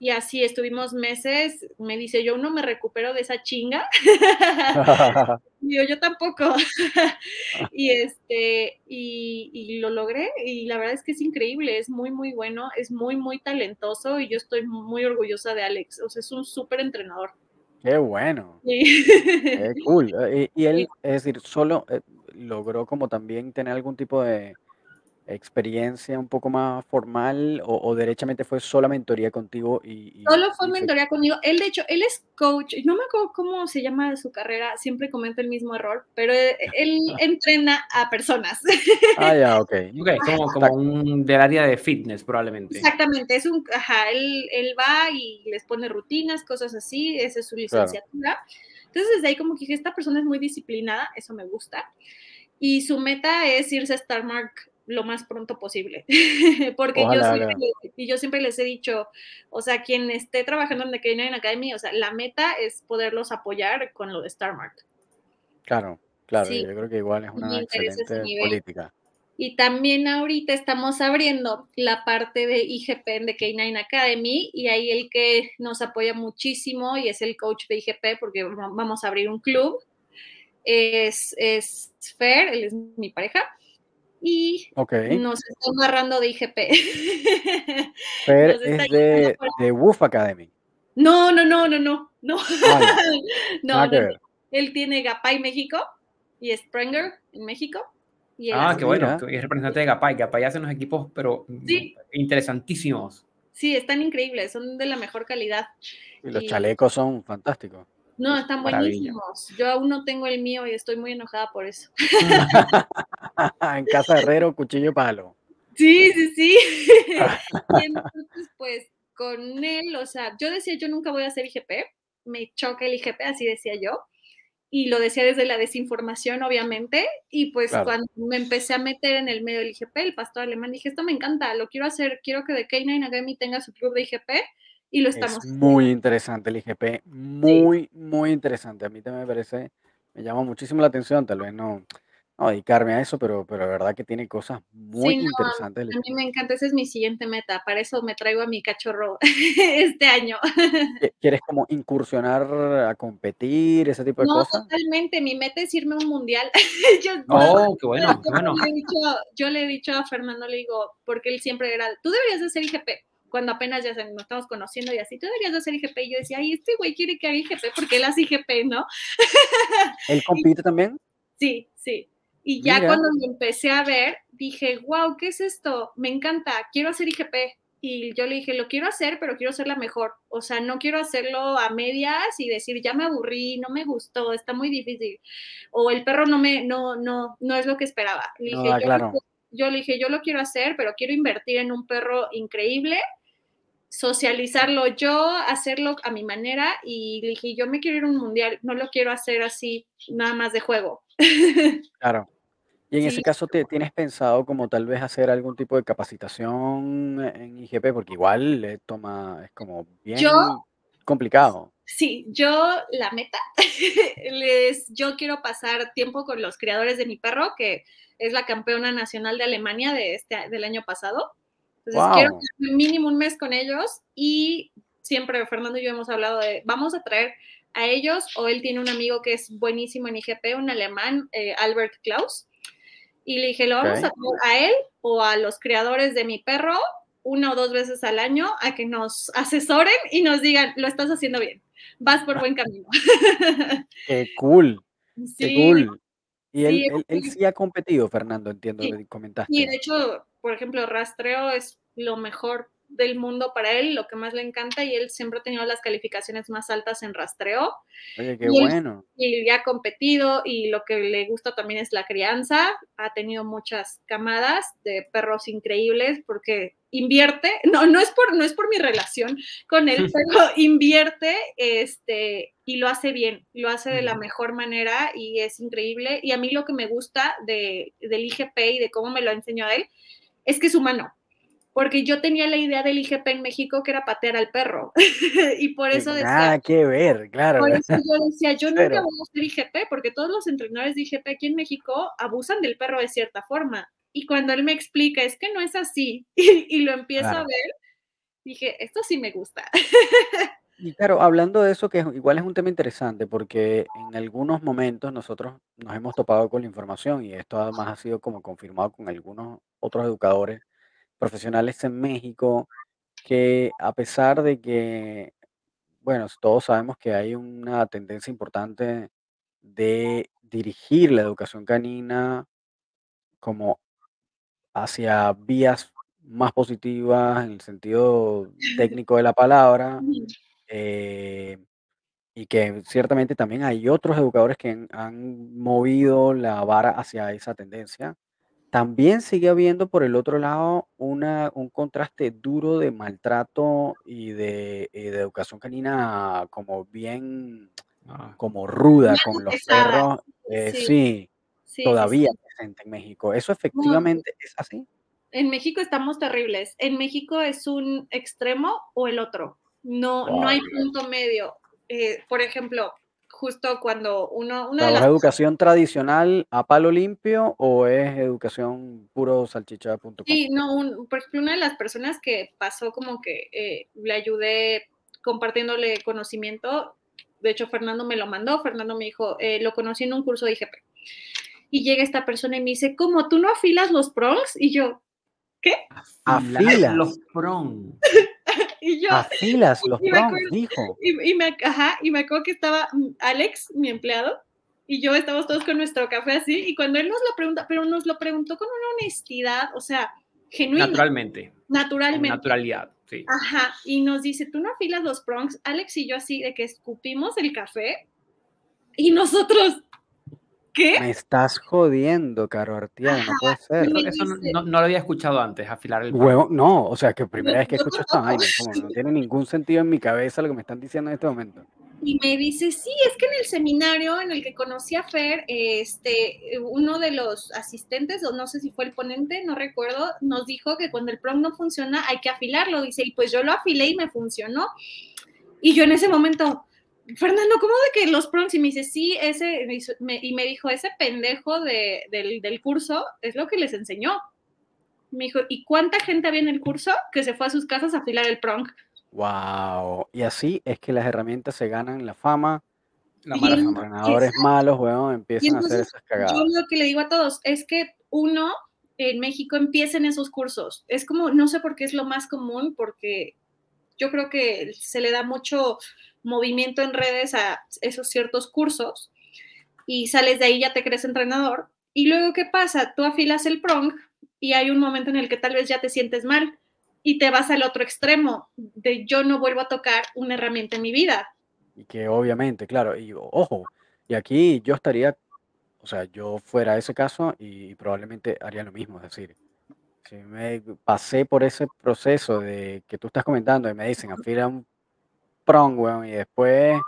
Y así estuvimos meses, me dice, yo no me recupero de esa chinga. y yo, yo tampoco. y este, y, y, lo logré, y la verdad es que es increíble, es muy, muy bueno, es muy, muy talentoso, y yo estoy muy orgullosa de Alex, o sea, es un súper entrenador. Qué bueno. Sí. Qué cool. Eh, Y, y él, es decir, solo, eh, logró como también tener algún tipo de experiencia un poco más formal o, o derechamente fue sola mentoría contigo y, y- Solo fue y fue... mentoría conmigo. Él, de hecho, él es coach. No me acuerdo cómo se llama su carrera. Siempre comento el mismo error, pero él, él entrena a personas. Ah, ya, ok. Ok, como, como un del área de fitness probablemente. Exactamente, es un, ajá, él, él va y les pone rutinas, cosas así, esa es su licenciatura. Entonces desde ahí como que dije, esta persona es muy disciplinada, eso me gusta. Y su meta es irse a Star Mark lo más pronto posible. Porque yo siempre, haga. y yo siempre les he dicho, o sea, quien esté trabajando en The Canine Academy, o sea, la meta es poderlos apoyar con lo de Star Mark. Claro, claro, Sí, yo creo que igual es una excelente política. Y también ahorita estamos abriendo la parte de IGP en The K9 Academy y ahí el que nos apoya muchísimo y es el coach de IGP porque va- vamos a abrir un club. Es, es Fer, él es mi pareja, y Ok. nos está agarrando de IGP. Está es de, de Wolf Academy. No, no, no, no, no, no. Ah, no, no. Él tiene Gapay México y Sprenger en México. Y Ah, qué bueno, es representante de Gapay. Gapay hace unos equipos, pero Sí. interesantísimos. Sí, están increíbles, son de la mejor calidad. Y los Y- chalecos son fantásticos. No, están Maravilla. buenísimos. Yo aún no tengo el mío y estoy muy enojada por eso. en casa herrero, cuchillo palo. Sí, sí, sí. y entonces, pues, con él, o sea, yo decía, yo nunca voy a hacer IGP, me choca el IGP, así decía yo, y lo decía desde la desinformación, obviamente, y pues Claro. cuando me empecé a meter en el medio del IGP, el pastor alemán, dije, esto me encanta, lo quiero hacer, quiero que The K9 Academy tenga su club de IGP, y lo estamos Es muy interesante el IGP, muy, muy interesante. A mí también me parece, me llama muchísimo la atención, tal vez no, no dedicarme a eso, pero, pero de verdad que tiene cosas muy Sí, no, interesantes. A mí me encanta, esa es mi siguiente meta, para eso me traigo a mi cachorro este año. ¿Qui- ¿Quieres como incursionar a competir, ese tipo de No, cosas? totalmente, mi meta es irme a un mundial. yo, Oh, qué bueno, qué bueno. le he dicho, yo le he dicho a Fernando, le digo, porque él siempre era, tú deberías de hacer IGP, cuando apenas ya nos estamos conociendo y así, tú deberías de hacer IGP. Y yo decía, ay, este güey quiere que haga IGP porque él hace IGP, ¿no? ¿Él compite también? Sí, sí. Y ya Mira. cuando lo empecé a ver, dije, wow, ¿qué es esto? Me encanta, quiero hacer IGP. Y yo le dije, lo quiero hacer, pero quiero ser la mejor. O sea, no quiero hacerlo a medias y decir, ya me aburrí, no me gustó, está muy difícil. O el perro no me, no, no, no es lo que esperaba. Le No dije, da yo, claro. yo le dije, yo lo quiero hacer, pero quiero invertir en un perro increíble, socializarlo yo, hacerlo a mi manera. Y dije, yo me quiero ir a un mundial, no lo quiero hacer así, nada más de juego. Claro. Y en ese caso, ¿te tienes pensado como tal vez hacer algún tipo de capacitación en IGP? Porque igual le toma, es como bien Yo- complicado. Sí, yo la meta es, yo quiero pasar tiempo con los criadores de mi perro, que es la campeona nacional de Alemania de este, del año pasado. Entonces Wow. quiero mínimo un mes con ellos y siempre Fernando y yo hemos hablado de, vamos a traer a ellos o él tiene un amigo que es buenísimo en IGP, un alemán, eh, Albert Klaus. Y le dije, lo vamos Ok. a traer a él o a los creadores de mi perro una o dos veces al año a que nos asesoren y nos digan, lo estás haciendo bien, vas por buen camino. Qué cool, qué cool. Y él, sí, él, él sí. ha competido, Fernando, entiendo, Sí. comentaste. Y de hecho, por ejemplo, rastreo es lo mejor del mundo para él, lo que más le encanta y él siempre ha tenido las calificaciones más altas en rastreo Oye, qué y él- bueno. y ha competido y lo que le gusta también es la crianza, ha tenido muchas camadas de perros increíbles porque invierte, no, no es por, no es por mi relación con él, pero invierte este, y lo hace bien, lo hace de la mejor manera y es increíble. Y a mí lo que me gusta de, del IGP y de cómo me lo enseñó a él es que es humano. Porque yo tenía la idea del IGP en México que era patear al perro. y por eso decía, Nada que ver, claro. por eso yo decía, yo nunca Cero. voy a ser IGP, porque todos los entrenadores de IGP aquí en México abusan del perro de cierta forma. Y cuando él me explica, es que no es así, y, y lo empiezo a Claro. ver, dije, esto sí me gusta. Y claro, hablando de eso, que igual es un tema interesante, porque en algunos momentos nosotros nos hemos topado con la información y esto además ha sido como confirmado con algunos otros educadores profesionales en México, que a pesar de que, bueno, todos sabemos que hay una tendencia importante de dirigir la educación canina como hacia vías más positivas en el sentido técnico de la palabra, eh, y que ciertamente también hay otros educadores que han, han movido la vara hacia esa tendencia. También sigue habiendo por el otro lado una, un contraste duro de maltrato y de, y de educación canina como bien, Ah, como ruda con los pesada, perros. eh, sí. sí, Sí, sí, todavía sí. presente en México. ¿Eso efectivamente es así? En México estamos terribles. En México es un extremo o el otro. No, no Wow. hay punto medio. Eh, por ejemplo, justo cuando uno, una de ¿o las ¿Es educación tradicional a palo limpio o es educación puro salchicha.com? Sí, no, un, por ejemplo, una de las personas que pasó como que eh, le ayudé compartiéndole conocimiento, de hecho Fernando me lo mandó, Fernando me dijo, eh, lo conocí en un curso de IGP. Y llega esta persona y me dice, ¿cómo tú no afilas los prongs? Y yo, afilar Afilas. los prongs. y yo, Afilas los Y prongs, acuerdo- dijo. y, y me, ajá, y me acuerdo que estaba mm, Alex, mi empleado, y yo estábamos todos con nuestro café así, y cuando él nos lo pregunta, pero nos lo preguntó con una honestidad, o sea, genuina, Naturalmente. Naturalmente. naturalidad. Sí. Ajá, y nos dice, tú no afilas los prongs, Alex y yo así, de que escupimos el café, y nosotros, ¿qué? Me estás jodiendo, Caro Artiaga, no puede ser. Eso no, dice- no- no lo había escuchado antes, afilar el Huevo, no, o sea, que primera vez que escucho esta vaina, como no tiene ningún sentido en mi cabeza lo que me están diciendo en este momento. Y me dice, sí, es que en el seminario en el que conocí a Fer, este, uno de los asistentes, o no sé si fue el ponente, no recuerdo, nos dijo que cuando el prong no funciona hay que afilarlo. Dice, y pues yo lo afilé y me funcionó. Y yo en ese momento, Fernando, ¿cómo de que los prongs? Y me dice, sí, ese, me- y me dijo, ese pendejo de- del, del curso es lo que les enseñó. Me dijo, ¿y cuánta gente había en el curso que se fue a sus casas a afilar el prong? Wow. Y así es que las herramientas se ganan la fama, La mala los entrenadores malos, weón, empiezan a hacer esas yo cagadas. lo que le digo a todos es que uno en México empieza en esos cursos. Es como, no sé por qué es lo más común, porque yo creo que se le da mucho movimiento en redes a esos ciertos cursos y sales de ahí, ya te crees entrenador. Y luego, ¿qué pasa? Tú afilas el prong y hay un momento en el que tal vez ya te sientes mal y te vas al otro extremo de yo no vuelvo a tocar una herramienta en mi vida. Y que obviamente, claro, y ojo, y aquí yo estaría, o sea, yo fuera ese caso y probablemente haría lo mismo, es decir, si me pasé por ese proceso de que tú estás comentando y me dicen, afila un prong, weón, y después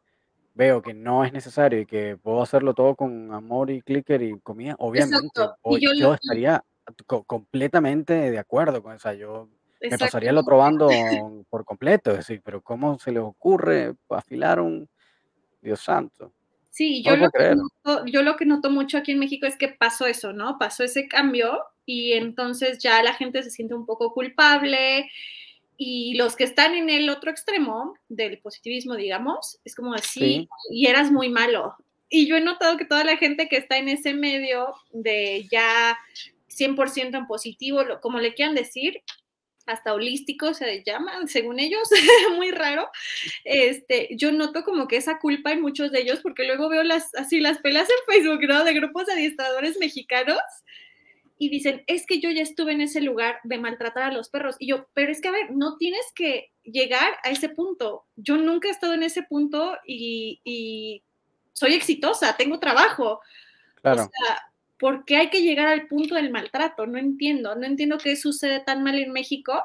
veo que no es necesario y que puedo hacerlo todo con amor y clicker y comida, obviamente, yo yo estaría co- completamente de acuerdo con esa, yo me pasaría Exactamente. otro bando por completo, es decir, pero ¿cómo se les ocurre afilar un, Dios santo? Sí, No yo lo que noto, yo lo que noto mucho aquí en México es que pasó eso, ¿no? Pasó ese cambio y entonces ya la gente se siente un poco culpable y los que están en el otro extremo del positivismo, digamos, es como así, Sí. y eras muy malo. Y yo he notado que toda la gente que está en ese medio de ya 100% en positivo, como le quieran decir, hasta holístico se llaman, según ellos, muy raro. Este, yo noto como que esa culpa en muchos de ellos, porque luego veo las, así las pelas en Facebook, ¿no? De grupos de adiestradores mexicanos y dicen, es que yo ya estuve en ese lugar de maltratar a los perros. Y yo, pero es que, a ver, no tienes que llegar a ese punto. Yo nunca he estado en ese punto y, y soy exitosa, tengo trabajo. Claro. O sea, ¿por qué hay que llegar al punto del maltrato? No entiendo, no entiendo qué sucede tan mal en México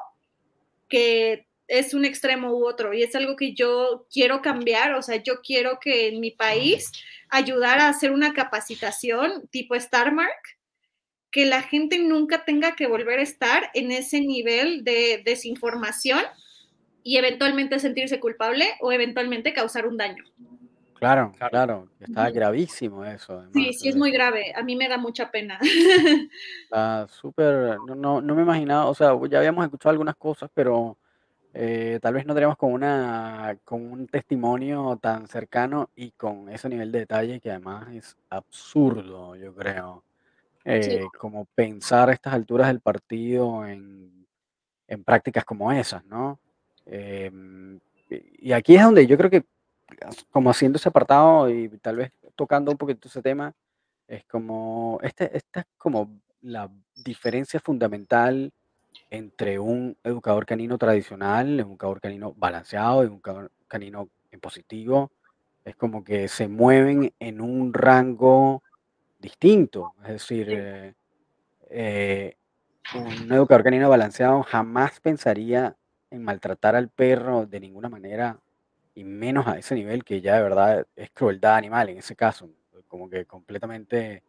que es un extremo u otro y es algo que yo quiero cambiar, o sea, yo quiero que en mi país ayudar a hacer una capacitación tipo Starmark, que la gente nunca tenga que volver a estar en ese nivel de desinformación y eventualmente sentirse culpable o eventualmente causar un daño. Claro, Claro. está gravísimo eso. además, Sí, sí es de- muy grave, a mí me da mucha pena. Está súper, no, no, no me imaginaba, o sea, ya habíamos escuchado algunas cosas, pero eh, tal vez no tenemos con una, con un testimonio tan cercano y con ese nivel de detalle que además es absurdo, yo creo. Eh, como pensar a estas alturas del partido en, en prácticas como esas, ¿no? Em, y aquí es donde yo creo que como haciendo ese apartado y tal vez tocando un poquito ese tema, es como, este, esta es como la diferencia fundamental entre un educador canino tradicional, un educador canino balanceado un educador canino en positivo. Es como que se mueven en un rango distinto. Es decir, eh, eh, un educador canino balanceado jamás pensaría en maltratar al perro de ninguna manera, y menos a ese nivel que ya de verdad es crueldad animal en ese caso. Como que completamente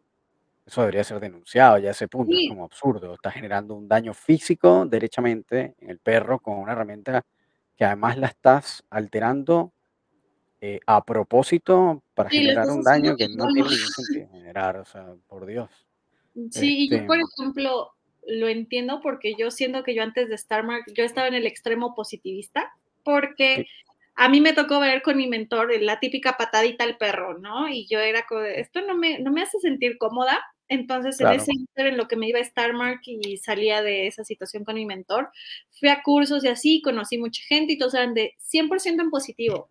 eso debería ser denunciado ya a ese punto, es Sí. como absurdo. Está generando un daño físico derechamente en el perro con una herramienta que además la estás alterando eh, a propósito para Sí, generar un daño que no tiene ningún sentido generar, o sea, por Dios. Sí, y yo, Este, por ejemplo, lo entiendo porque yo siento que yo antes de Starmark, yo estaba en el extremo positivista, porque sí, a mí me tocó ver con mi mentor la típica patadita al perro, ¿no? Y yo era como, esto no me, no me hace sentir cómoda. Entonces, en claro, ese inter en lo que me iba a Starmark y salía de esa situación con mi mentor, fui a cursos y así, conocí mucha gente y todos eran de 100% en positivo.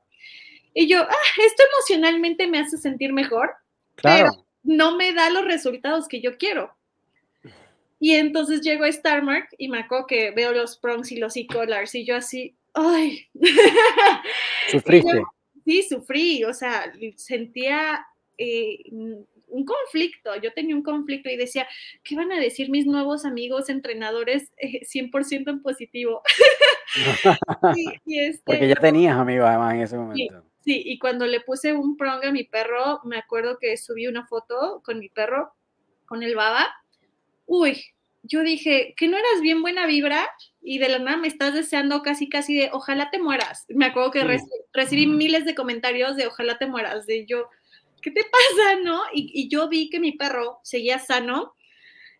Y yo, ah, esto emocionalmente me hace sentir mejor, pero no me da los resultados que yo quiero. Y entonces llego a Starmark y me acuerdo que veo los prongs y los e-collars y yo así, ay. y yo, Sufriste. sí, sufrí, o sea, sentía eh, un conflicto, yo tenía un conflicto y decía, ¿qué van a decir mis nuevos amigos entrenadores eh, 100% en positivo? y, y este, Porque ya tenías amigos además en ese momento. sí, y cuando le puse un prong a mi perro, me acuerdo que subí una foto con mi perro, con el baba. Uy, yo dije, que no eras bien buena vibra y de la nada me estás deseando casi, casi de ojalá te mueras. Me acuerdo que Sí. reci- recibí miles de comentarios de ojalá te mueras, de yo, ¿qué te pasa, no? Y, y yo vi que mi perro seguía sano,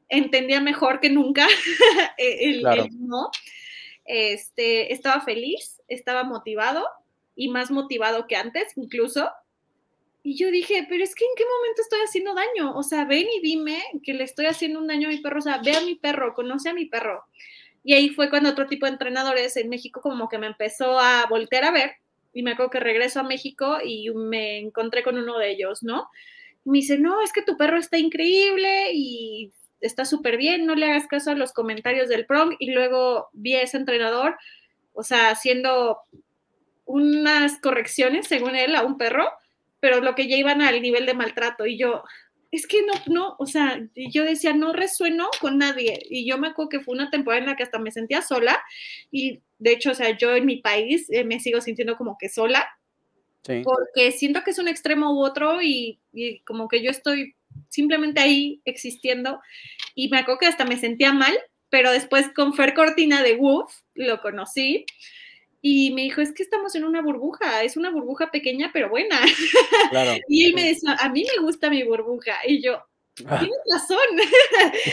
entendía mejor que nunca el, el Claro. no. Este, estaba feliz, estaba motivado y más motivado que antes incluso. Y yo dije, pero es que en qué momento estoy haciendo daño? O sea, ven y dime que le estoy haciendo un daño a mi perro. O sea, ve a mi perro, conoce a mi perro. Y ahí fue cuando otro tipo de entrenadores en México como que me empezó a voltear a ver. Y me acuerdo que regreso a México y me encontré con uno de ellos, ¿no? Y me dice, no, es que tu perro está increíble y está súper bien, no le hagas caso a los comentarios del prong. Y luego vi a ese entrenador, o sea, haciendo unas correcciones, según él, a un perro, pero lo que ya iban al nivel de maltrato. Y yo, es que no, no, o sea, yo decía, no resueno con nadie. Y yo me acuerdo que fue una temporada en la que hasta me sentía sola. Y de hecho, o sea, yo en mi país eh, me sigo sintiendo como que sola, Sí. porque siento que es un extremo u otro y, y como que yo estoy simplemente ahí existiendo. Y me acuerdo que hasta me sentía mal, pero después con Fer Cortina de Woof lo conocí y me dijo, es que estamos en una burbuja, es una burbuja pequeña pero buena. Claro. Y él me decía, a mí me gusta mi burbuja. Y yo, Ah, tienes razón.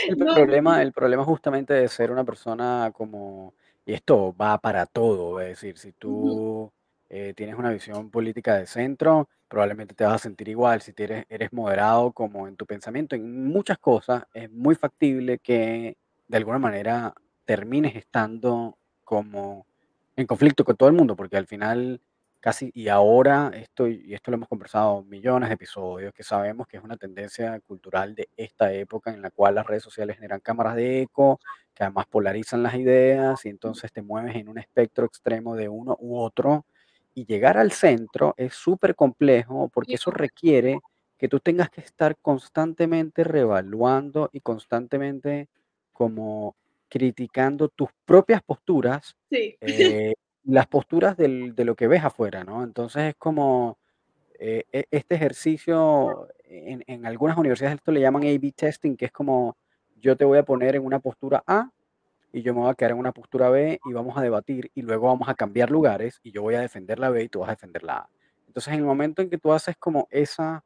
el No, problema, el problema justamente de ser una persona como, y esto va para todo, es decir, si tú eh, tienes una visión política de centro, probablemente te vas a sentir igual. Si eres, eres moderado como en tu pensamiento, en muchas cosas, es muy factible que de alguna manera termines estando como en conflicto con todo el mundo, porque al final casi, y ahora esto, y esto lo hemos conversado millones de episodios, que sabemos que es una tendencia cultural de esta época en la cual las redes sociales generan cámaras de eco, que además polarizan las ideas y entonces te mueves en un espectro extremo de uno u otro. Y llegar al centro es súper complejo porque eso requiere que tú tengas que estar constantemente revaluando y constantemente como criticando tus propias posturas Sí, eh, las posturas del- de lo que ves afuera, ¿no? Entonces es como eh, e- este ejercicio, en, en algunas universidades esto le llaman A-B testing, que es como yo te voy a poner en una postura A y yo me voy a quedar en una postura B y vamos a debatir y luego vamos a cambiar lugares y yo voy a defender la B y tú vas a defender la A. Entonces en el momento en que tú haces como esa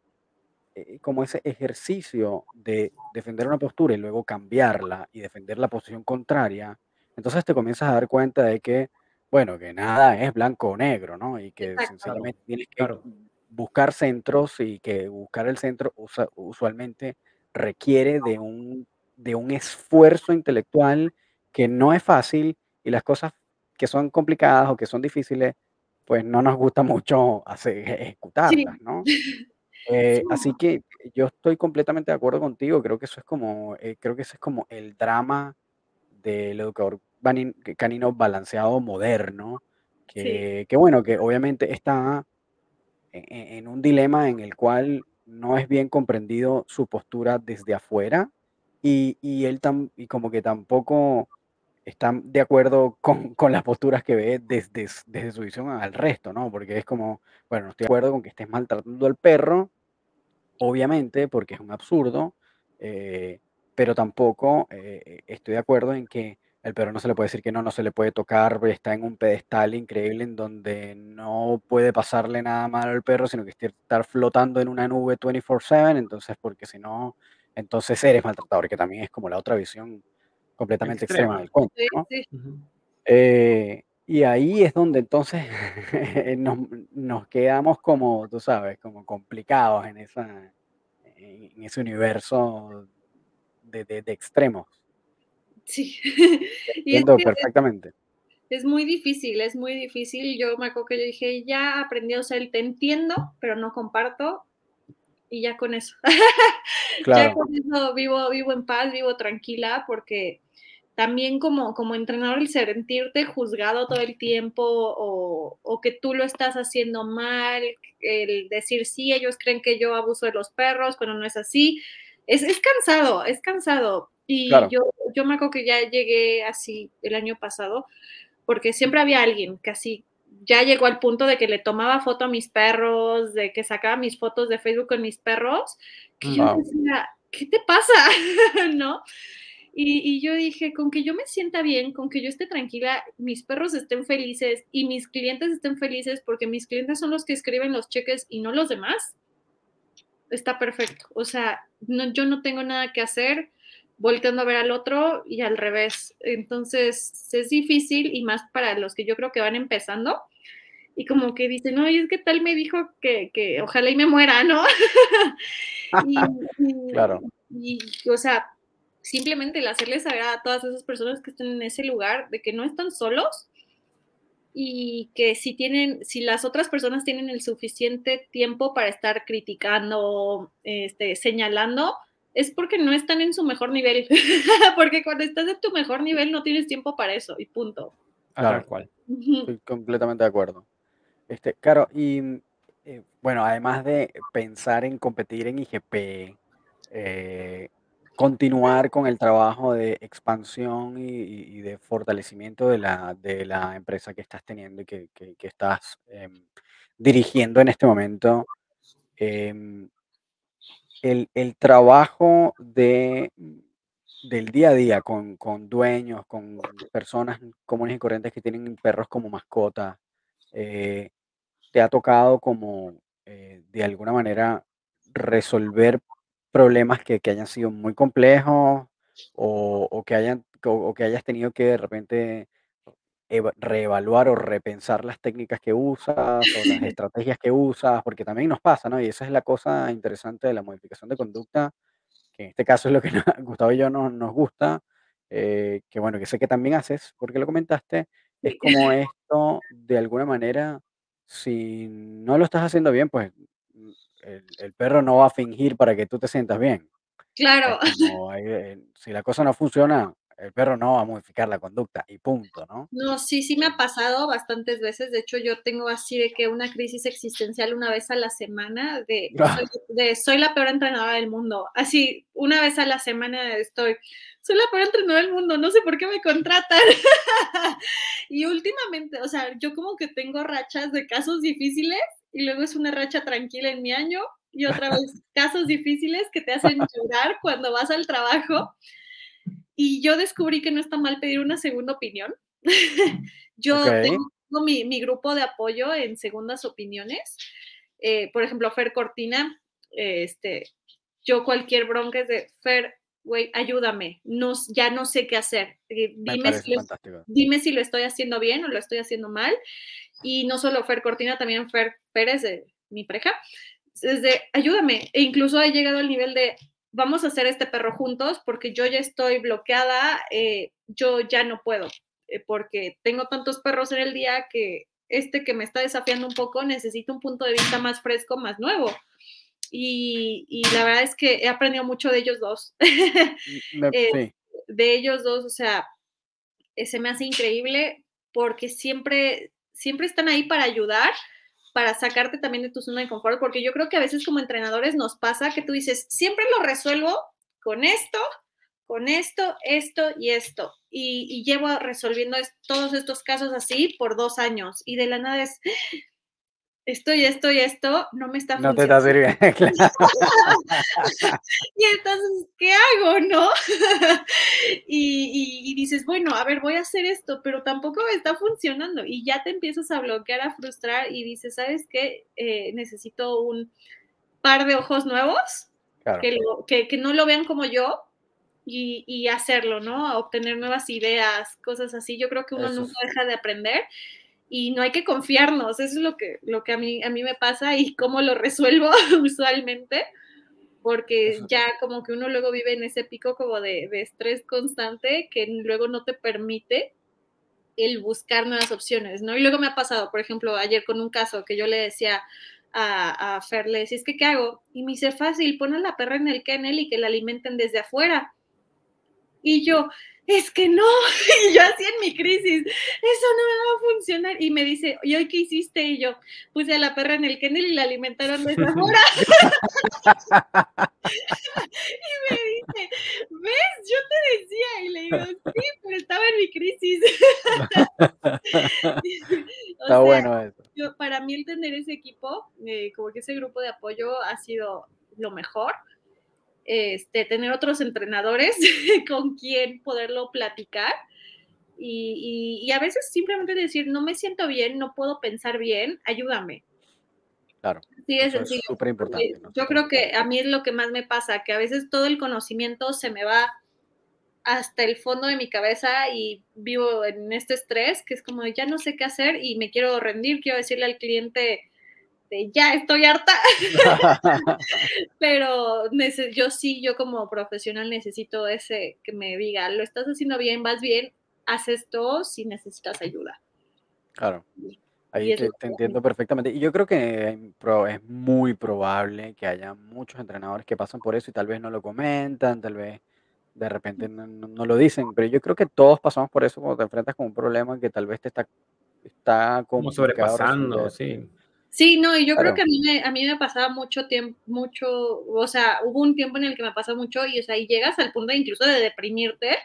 como ese ejercicio de defender una postura y luego cambiarla y defender la posición contraria, entonces te comienzas a dar cuenta de que, bueno, que nada es blanco o negro, ¿no? Y que exacto. Tienes que claro. buscar centros y que buscar el centro usa- usualmente requiere de un, de un esfuerzo intelectual que no es fácil y las cosas que son complicadas o que son difíciles pues no nos gusta mucho hacer, Sí. ejecutarlas, ¿no? Eh, Sí, así que yo estoy completamente de acuerdo contigo, creo que eso es como, eh, creo que ese es como el drama del educador canino balanceado moderno, sí, que, que bueno, que obviamente está en, en- en un dilema en el cual no es bien comprendido su postura desde afuera y, y él tam- y como que tampoco está de acuerdo con, con las posturas que ve desde, desde su visión al resto, ¿no? Porque es como, bueno, no estoy de acuerdo con que estés maltratando al perro, obviamente, porque es un absurdo, eh, pero tampoco eh, eh, estoy de acuerdo en que el perro no se le puede decir que no, no se le puede tocar, porque está en un pedestal increíble en donde no puede pasarle nada malo al perro, sino que esté- estar flotando en una nube 24/7, entonces, porque si no, entonces eres maltratador, que también es como la otra visión completamente extrema Extrema. del cuento, sí, ¿no? sí. Eh, y ahí es donde entonces nos, nos quedamos como, tú sabes, como complicados en, esa, en, ese universo de, de- de extremos. Sí. Y es entiendo que perfectamente. es muy difícil, es muy difícil. Yo me acuerdo que yo dije, ya aprendí a usar el te entiendo, pero no comparto, y ya con eso. Ya Claro, con eso vivo, vivo en paz, vivo tranquila, porque también como, como entrenador el sentirte juzgado todo el tiempo o, o que tú lo estás haciendo mal, el decir sí, ellos creen que yo abuso de los perros cuando no es así, es, es cansado, es cansado. Y claro. yo, yo me acuerdo que ya llegué así el año pasado, porque siempre había alguien que así ya llegó al punto de que le tomaba foto a mis perros, de que sacaba mis fotos de Facebook con mis perros, que yo decía, ¿qué te pasa? ¿No? Y, y yo dije, con que yo me sienta bien, con que yo esté tranquila, mis perros estén felices y mis clientes estén felices, porque mis clientes son los que escriben los cheques y no los demás, está perfecto. O sea, no, yo no tengo nada que hacer volteando a ver al otro y al revés. Entonces, es difícil y más para los que yo creo que van empezando y como que dicen, no, es que tal me dijo que, que ojalá y me muera, ¿no? y, y, Claro. y, o sea, simplemente el hacerles saber a todas esas personas que están en ese lugar de que no están solos y que si tienen, si las otras personas tienen el suficiente tiempo para estar criticando, este, señalando, es porque no están en su mejor nivel. porque cuando estás en tu mejor nivel no tienes tiempo para eso y punto. Claro. Cual. Estoy completamente de acuerdo. Este, claro, y eh, bueno, además de pensar en competir en IGP, eh, continuar con el trabajo de expansión y, de fortalecimiento de la, de la empresa que estás teniendo y que, que- estás em, dirigiendo en este momento, em, el, el trabajo de, del día a día con, con dueños, con personas comunes y corrientes que tienen perros como mascota, eh, ¿te ha tocado como eh, de alguna manera resolver problemas que, que hayan sido muy complejos o, o que hayan, o, o que hayas tenido que de repente eva- reevaluar o repensar las técnicas que usas o las estrategias que usas? Porque también nos pasa, ¿no? Y esa es la cosa interesante de la modificación de conducta que en este caso es lo que nos- Gustavo y yo no- nos gusta, eh, que bueno, que sé que también haces, porque lo comentaste, es como esto, de alguna manera, si no lo estás haciendo bien, pues el, el perro no va a fingir para que tú te sientas bien. Claro. Eh, si la cosa no funciona, el perro no va a modificar la conducta y punto, ¿no? No, sí, sí me ha pasado bastantes veces. De hecho, yo tengo así de que una crisis existencial una vez a la semana de soy, de soy la peor entrenadora del mundo. Así, una vez a la semana estoy, soy la peor entrenadora del mundo, no sé por qué me contratan. y últimamente, o sea, yo como que tengo rachas de casos difíciles y luego es una racha tranquila en mi año y otra vez casos difíciles que te hacen llorar cuando vas al trabajo. Y yo descubrí que no está mal pedir una segunda opinión. yo tengo mi, mi grupo de apoyo en segundas opiniones. Eh, por ejemplo, Fer Cortina, eh, este, yo cualquier bronca es de Fer, güey, ayúdame, no, ya no sé qué hacer. Eh, Me dime, si lo, dime si lo estoy haciendo bien o lo estoy haciendo mal. Y no solo Fer Cortina, también Fer Pérez, de mi pareja, ayúdame. E incluso he llegado al nivel de vamos a hacer este perro juntos porque yo ya estoy bloqueada, eh, yo ya no puedo, eh, porque tengo tantos perros en el día que este que me está desafiando un poco necesita un punto de vista más fresco, más nuevo. Y, y la verdad es que he aprendido mucho de ellos dos. Me- Eh, sí, de ellos dos, o sea, eh, se me hace increíble porque siempre, siempre están ahí para ayudar, para sacarte también de tu zona de confort, porque yo creo que a veces como entrenadores nos pasa que tú dices, siempre lo resuelvo con esto, con esto, esto y esto, y, y llevo resolviendo es- todos estos casos así por dos años, y de la nada es, esto y esto y esto no me está no te está funcionando. sirviendo. claro. Y entonces, ¿qué hago, no? y, y- y dices, bueno, a ver, voy a hacer esto, pero tampoco me está funcionando. Y ya te empiezas a bloquear, a frustrar y dices, ¿sabes qué? Eh, necesito un par de ojos nuevos Claro. que, lo- que, que no lo vean como yo. Y, y hacerlo, ¿no? A obtener nuevas ideas, cosas así. Yo creo que uno Eso nunca deja de aprender y no hay que confiarnos. Eso es lo que, lo que a, mí, a mí me pasa y cómo lo resuelvo usualmente porque ya como que uno luego vive en ese pico como de, de estrés constante que luego no te permite el buscar nuevas opciones, ¿no? Y luego me ha pasado, por ejemplo, ayer con un caso que yo le decía a, a Fer, le decía, es que ¿qué hago? Y me dice, fácil, pon a la perra en el kennel y que la alimenten desde afuera. Y yo, es que no, y yo así en mi crisis, eso no me va a funcionar. Y me dice, ¿y hoy qué hiciste? Y yo, puse a la perra en el kennel y la alimentaron desde afuera. y me dice, ¿ves? Yo te decía. Y le digo, sí, pero estaba en mi crisis. Está sea, bueno eso. yo, para mí el tener ese equipo, eh, como que ese grupo de apoyo ha sido lo mejor. Este, tener otros entrenadores con quien poderlo platicar y, y- y a veces simplemente decir, no me siento bien, no puedo pensar bien, ayúdame. Claro. Sí, es súper importante. Yo creo que a mí es lo que más me pasa, que a veces todo el conocimiento se me va hasta el fondo de mi cabeza y vivo en este estrés, que es como ya no sé qué hacer y me quiero rendir, quiero decirle al cliente de ya estoy harta, pero yo sí, yo como profesional necesito ese que me diga, lo estás haciendo bien, vas bien, haz esto si necesitas ayuda. Claro. Ahí te, entiendo perfectamente. Y yo creo que pro- es muy probable que haya muchos entrenadores que pasan por eso y tal vez no lo comentan, tal vez de repente no, no- no lo dicen, pero yo creo que todos pasamos por eso cuando te enfrentas con un problema que tal vez te está, está Como sobrepasando, sí. Sí, no, y yo creo que a mí me, a mí me pasaba mucho tiempo, mucho, o sea, hubo un tiempo en el que me pasaba mucho y, o sea, y llegas al punto de incluso de deprimirte,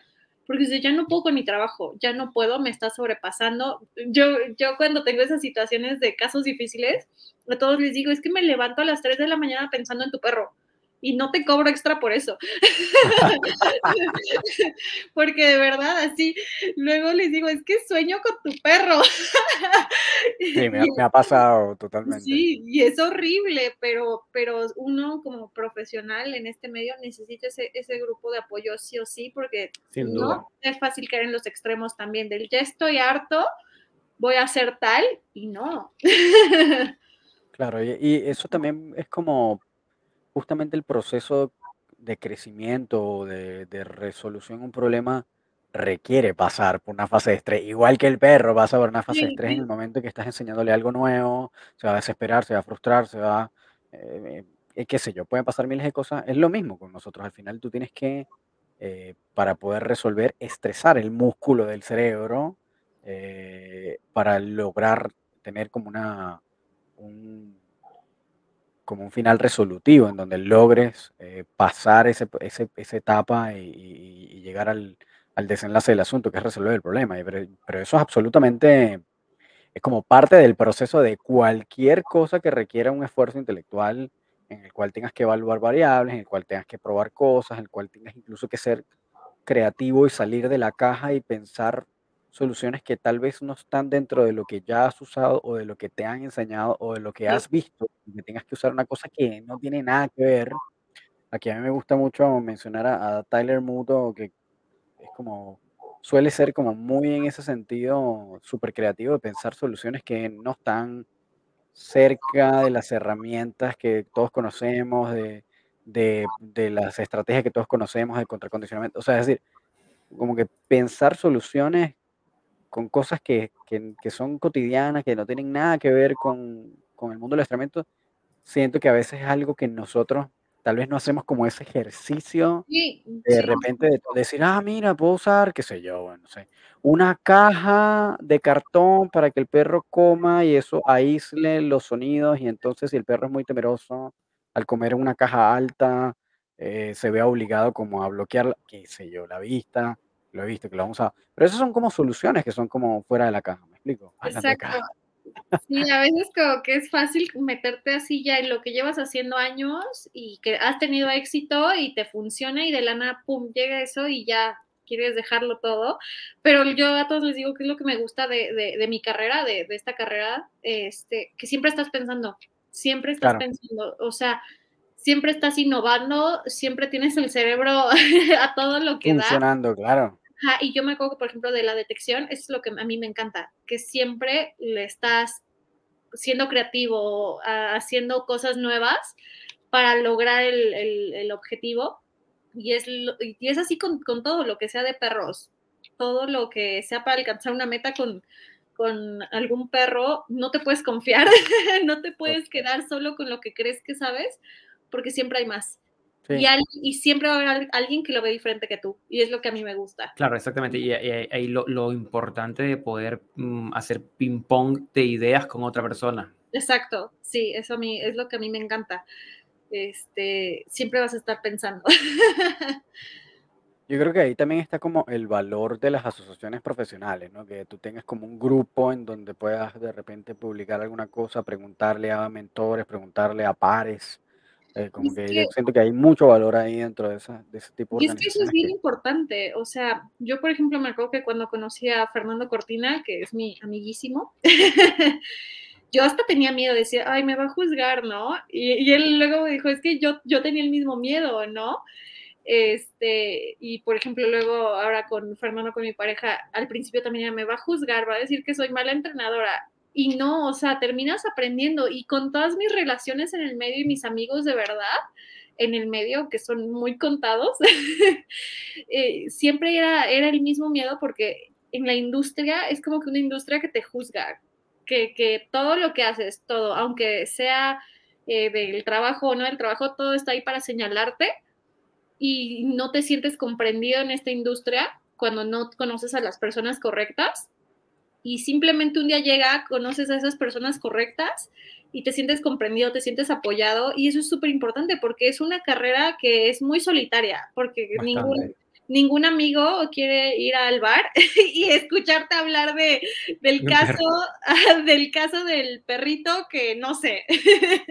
porque dices, ya no puedo con mi trabajo, ya no puedo, me está sobrepasando. Yo, yo cuando tengo esas situaciones de casos difíciles, a todos les digo, es que me levanto a las 3 de la mañana pensando en tu perro y no te cobro extra por eso. porque de verdad, así, luego les digo, es que sueño con tu perro. Sí, me ha, me ha pasado totalmente. Sí, y es horrible, pero, pero uno como profesional en este medio necesita ese, ese grupo de apoyo sí o sí, porque Sin no duda. es fácil caer en los extremos también del ya estoy harto, voy a hacer tal y no. Claro, y, y eso también es como justamente el proceso de crecimiento o de, de resolución de un problema requiere pasar por una fase de estrés, igual que el perro pasa por una fase de Sí, estrés en el momento que estás enseñándole algo nuevo, se va a desesperar, se va a frustrar, se va, eh, eh, qué sé yo, pueden pasar miles de cosas, es lo mismo con nosotros, al final tú tienes que, eh, para poder resolver, estresar el músculo del cerebro eh, para lograr tener como una, un, como un final resolutivo en donde logres eh, pasar ese, ese- esa etapa y, llegar al, al desenlace del asunto, que es resolver el problema. Pero, pero eso es absolutamente, es como parte del proceso de cualquier cosa que requiera un esfuerzo intelectual en el cual tengas que evaluar variables, en el cual tengas que probar cosas, en el cual tengas incluso que ser creativo y salir de la caja y pensar soluciones que tal vez no están dentro de lo que ya has usado o de lo que te han enseñado o de lo que has visto, que tengas que usar una cosa que no tiene nada que ver. Aquí a mí me gusta mucho mencionar a, a Tyler Muto, que es como, suele ser como muy en ese sentido súper creativo de pensar soluciones que no están cerca de las herramientas que todos conocemos, de, de, de las estrategias que todos conocemos de contracondicionamiento. O sea, es decir, como que pensar soluciones con cosas que, que, que, son cotidianas, que no tienen nada que ver con, con el mundo del estremento, siento que a veces es algo que nosotros tal vez no hacemos como ese ejercicio de repente de decir, ah, mira, puedo usar, qué sé yo, bueno, no sé, una caja de cartón para que el perro coma y eso aísle los sonidos y entonces si el perro es muy temeroso al comer una caja alta, eh, se vea obligado como a bloquear, qué sé yo, la vista, lo he visto que lo vamos a... Pero esas son como soluciones que son como fuera de la caja, ¿me explico? Exacto. Sí, a veces como que es fácil meterte así ya en lo que llevas haciendo años y que has tenido éxito y te funciona y de la nada, pum, llega eso y ya quieres dejarlo todo. Pero yo a todos les digo que es lo que me gusta de, de, mi carrera, de, de, esta carrera, este, que siempre estás pensando, siempre estás pensando, o sea, siempre estás innovando, siempre tienes el cerebro a todo lo que Funcionando, claro y yo me acuerdo, por ejemplo, de la detección, es lo que a mí me encanta, que siempre le estás siendo creativo, haciendo cosas nuevas para lograr el, objetivo. Y es, y es así con, todo lo que sea de perros, todo lo que sea para alcanzar una meta con, con algún perro, no te puedes confiar, no te puedes quedar solo con lo que crees que sabes, porque siempre hay más. Y, siempre va a haber alguien que lo ve diferente que tú. Y es lo que a mí me gusta. Claro, exactamente. Y ahí lo, lo, importante de poder mm, hacer ping-pong de ideas con otra persona. Exacto. Sí, eso a mí es lo que a mí me encanta. Este, siempre vas a estar pensando. Yo creo que ahí también está como el valor de las asociaciones profesionales, ¿no? Que tú tengas como un grupo en donde puedas de repente publicar alguna cosa, preguntarle a mentores, preguntarle a pares, eh, como que, yo siento que hay mucho valor ahí dentro de, esa, de ese tipo de Y es que eso es bien importante. O sea, yo, por ejemplo, me acuerdo que cuando conocí a Fernando Cortina, que es mi amiguísimo, yo hasta tenía miedo, de decir, ay, me va a juzgar, ¿no? Y, y, él luego dijo, es que yo, yo tenía el mismo miedo, ¿no? Este, y por ejemplo, luego ahora con Fernando, con mi pareja, al principio también me va a juzgar, va a decir que soy mala entrenadora y no, o sea, terminas aprendiendo. Y con todas mis relaciones en el medio y mis amigos de verdad en el medio, que son muy contados, eh, siempre era, era el mismo miedo porque en la industria es como que una industria que te juzga, que, que todo lo que haces, todo, aunque sea eh, del trabajo o no del trabajo, todo está ahí para señalarte y no te sientes comprendido en esta industria cuando no conoces a las personas correctas y simplemente un día llega, conoces a esas personas correctas y te sientes comprendido, te sientes apoyado y eso es súper importante porque es una carrera que es muy solitaria, porque ningún, ningún amigo quiere ir al bar y escucharte hablar de, del caso, del caso del perrito que no sé.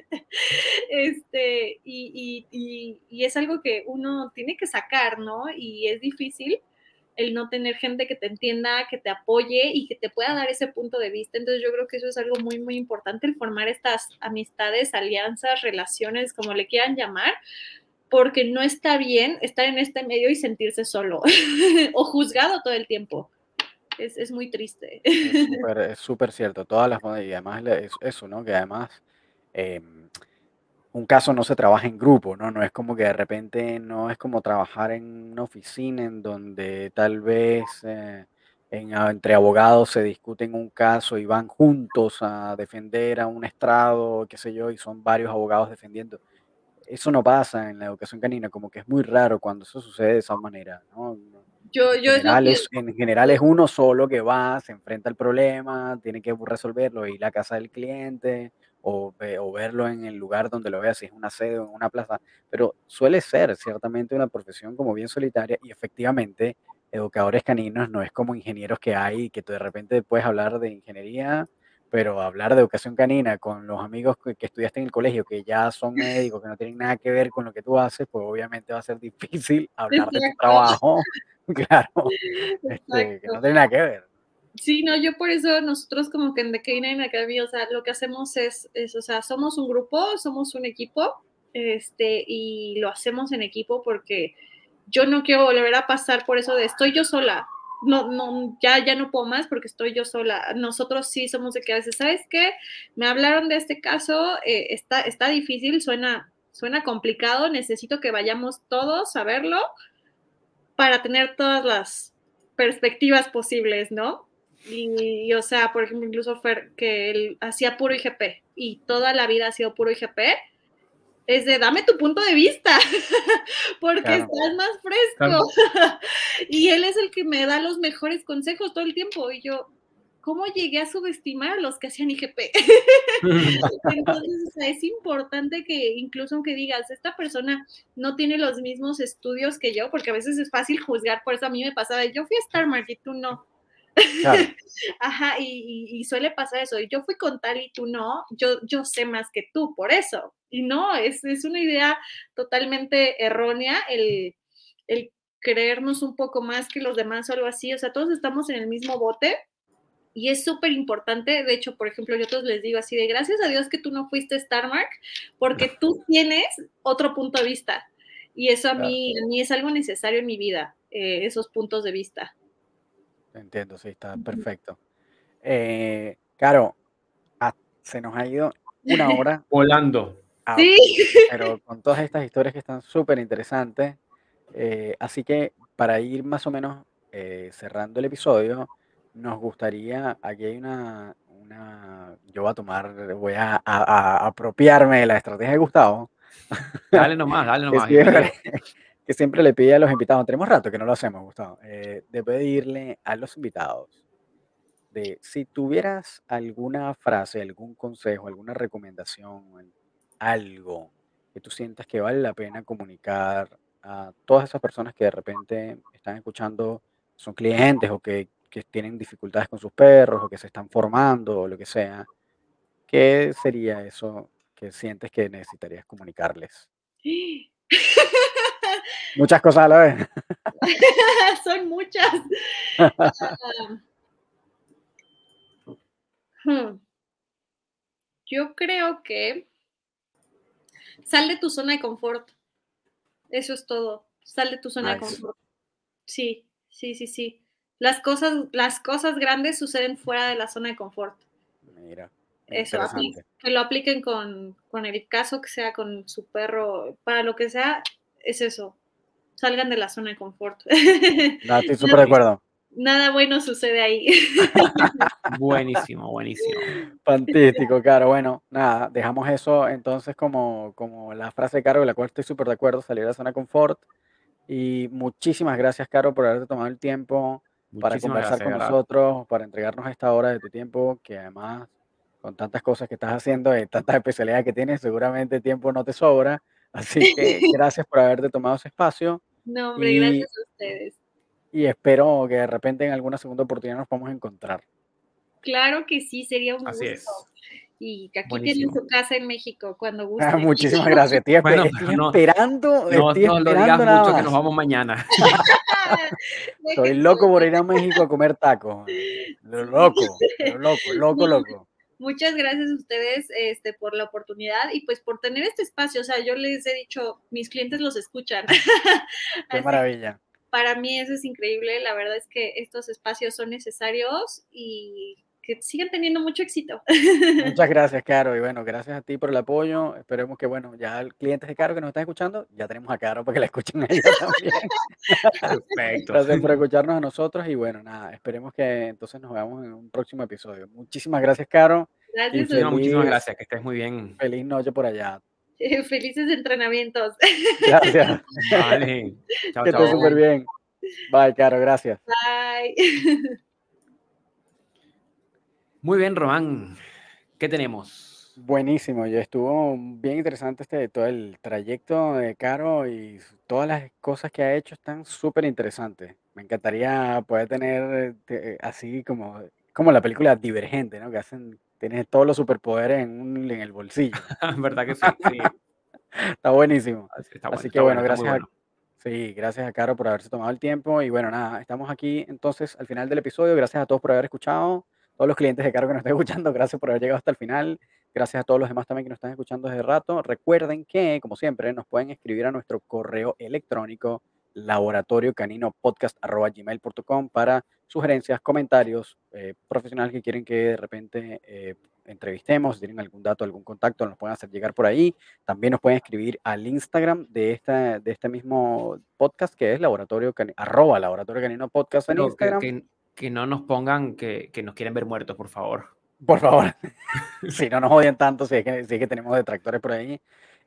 Este, y, y, y es algo que uno tiene que sacar, ¿no? Y es difícil el no tener gente que te entienda, que te apoye y que te pueda dar ese punto de vista. Entonces yo creo que eso es algo muy, muy importante, el formar estas amistades, alianzas, relaciones, como le quieran llamar, porque no está bien estar en este medio y sentirse solo o juzgado todo el tiempo. Es, es muy triste. Es súper cierto, todas las y además es eso, ¿no? Que además... Eh, un caso no se trabaja en grupo, ¿no? No es como que de repente no es como trabajar en una oficina en donde tal vez eh, entre abogados se discuten un caso y van juntos a defender a un estrado, qué sé yo, y son varios abogados defendiendo. Eso no pasa en la educación canina, como que es muy raro cuando eso sucede de esa manera, ¿no? Yo, yo en, general es, en general es uno solo que va, se enfrenta al problema, tiene que resolverlo, ir a la casa del cliente, o, verlo en el lugar donde lo veas, si es una sede o en una plaza, pero suele ser ciertamente una profesión como bien solitaria y efectivamente educadores caninos no es como ingenieros que hay, que tú de repente puedes hablar de ingeniería, pero hablar de educación canina con los amigos que, estudiaste en el colegio, que ya son médicos, que no tienen nada que ver con lo que tú haces, pues obviamente va a ser difícil hablar de tu trabajo, claro, este, que no tiene nada que ver. Sí, no, yo por eso nosotros como que en The Canine Academy, o sea, lo que hacemos es, es, o sea, somos un grupo, somos un equipo, este, y lo hacemos en equipo porque yo no quiero volver a pasar por eso de estoy yo sola, no, no, ya, ya no puedo más porque estoy yo sola. Nosotros sí somos de que a veces, ¿sabes qué? Me hablaron de este caso, eh, está, está difícil, suena, suena complicado, necesito que vayamos todos a verlo para tener todas las perspectivas posibles, ¿no? Y, y, o sea, por ejemplo, incluso Fer, que él hacía puro IGP y toda la vida ha sido puro IGP, es de dame tu punto de vista, porque Claro. estás más fresco. y él es el que me da los mejores consejos todo el tiempo. Y yo, ¿cómo llegué a subestimar a los que hacían IGP? Entonces, o sea, es importante que incluso aunque digas, esta persona no tiene los mismos estudios que yo, porque a veces es fácil juzgar, por eso a mí me pasaba, yo fui a Star Mark y tú no. Claro. Ajá, y, y, y, suele pasar eso. Yo fui con tal y tú no, yo, yo sé más que tú, por eso. Y no, es, es una idea totalmente errónea el, el creernos un poco más que los demás o algo así. O sea, todos estamos en el mismo bote y es súper importante. De hecho, por ejemplo, yo todos les digo así de gracias a Dios que tú no fuiste Star Mark, porque tú tienes otro punto de vista. Y eso a mí, a mí es algo necesario en mi vida, eh, esos puntos de vista. Entiendo, sí, está perfecto. Eh, Caro, ah, se nos ha ido una hora. Volando. Sí. Pero con todas estas historias que están súper interesantes. Eh, así que para ir más o menos eh, cerrando el episodio, nos gustaría, aquí hay una, una yo voy a tomar, voy a, a, a apropiarme de la estrategia de Gustavo. Dale nomás, dale nomás. Que, siempre, le pide a los invitados, tenemos rato que no lo hacemos, Gustavo, eh, de pedirle a los invitados de si tuvieras alguna frase, algún consejo, alguna recomendación, algo que tú sientas que vale la pena comunicar a todas esas personas que de repente están escuchando, son clientes o que, que tienen dificultades con sus perros o que se están formando o lo que sea, ¿qué sería eso que sientes que necesitarías comunicarles? Muchas cosas a la vez. Son muchas. Hmm. Yo creo que sal de tu zona de confort. Eso es todo. Sal de tu zona nice. de confort. Sí, sí, sí, sí. Las cosas, las cosas grandes suceden fuera de la zona de confort. Mira. Eso, que lo apliquen con, con el caso que sea con su perro, para lo que sea, es eso. Salgan de la zona de confort. No, estoy súper de acuerdo. Nada bueno sucede ahí. buenísimo, buenísimo. Fantástico, Caro. Bueno, nada, dejamos eso entonces como, como la frase de Caro, con la cual estoy súper de acuerdo, salir de la zona de confort. Y muchísimas gracias, Caro, por haberte tomado el tiempo para conversar gracias, con nosotros, para entregarnos esta hora de tu tiempo, que además, con tantas cosas que estás haciendo, y tantas especialidades que tienes, seguramente tiempo no te sobra. Así que gracias por haberte tomado ese espacio. No, hombre, y, gracias a ustedes. Y espero que de repente en alguna segunda oportunidad nos podamos encontrar. Claro que sí, sería un Así gusto. es. Y que aquí Buenísimo. tienen su casa en México cuando guste. Ah, muchísimas gracias. Esper- Bueno, estoy no- esperando, No, estoy no lo digas nada mucho que nos vamos mañana. Estoy loco por ir a México a comer tacos. Lo loco, pero loco, loco, loco. Muchas gracias a ustedes este, por la oportunidad y pues por tener este espacio. O sea, yo les he dicho, mis clientes los escuchan. Qué maravilla. para mí eso es increíble. La verdad es que estos espacios son necesarios y que sigan teniendo mucho éxito. Muchas gracias, Caro. Y bueno, gracias a ti por el apoyo. Esperemos que, bueno, ya el- clientes de Caro que nos están escuchando, ya tenemos a Caro para que la escuchen a ella también. Perfecto. Gracias por escucharnos a nosotros y bueno, nada, esperemos que entonces nos veamos en un próximo episodio. Muchísimas gracias, Caro. Gracias. A Muchísimas, Feliz. gracias. Que estés muy bien. Feliz noche por allá. Felices entrenamientos. Gracias. Vale. Chao, que estés súper bien. Bye, Caro, gracias. Bye. Muy bien, Román. ¿Qué tenemos? Buenísimo, ya estuvo bien interesante este todo el trayecto de Caro y todas las cosas que ha hecho están súper interesantes. Me encantaría poder tener eh, así como, como la película Divergente, ¿no? Que hacen, tienes todos los superpoderes en, un- en el bolsillo. ¿Verdad que sí? Sí. Está buenísimo. Está bueno, Así que bueno, gracias a, sí, gracias a Caro por haberse tomado el tiempo. Y bueno, nada, estamos aquí entonces al final del episodio. Gracias a todos por haber escuchado. Todos los clientes de Caro que nos están escuchando, gracias por haber llegado hasta el final. Gracias a todos los demás también que nos están escuchando desde rato. Recuerden que, como siempre, nos pueden escribir a nuestro correo electrónico laboratoriocaninopodcast.gmail.com para sugerencias, comentarios, eh, profesionales que quieren que de repente eh, entrevistemos, si tienen algún dato, algún contacto, nos pueden hacer llegar por ahí. También nos pueden escribir al Instagram de, esta, de este mismo podcast que es laboratorio arroba laboratorio canino podcast en Instagram. que- que no nos pongan que, que nos quieren ver muertos, por favor. Por favor. si no nos odian tanto, si es que, si es que tenemos detractores por ahí.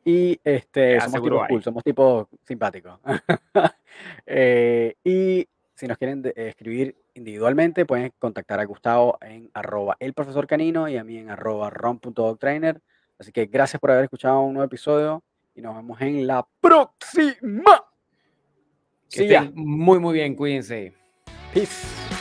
Y este, somos hay. cool, somos tipos simpáticos. Eh, y si nos quieren escribir individualmente, pueden contactar a Gustavo en arroba el profesor canino y a mí en arroba ron.dogtrainer. Así que gracias por haber escuchado un nuevo episodio y nos vemos en la próxima. Que ya. estén muy, muy bien, cuídense. Peace.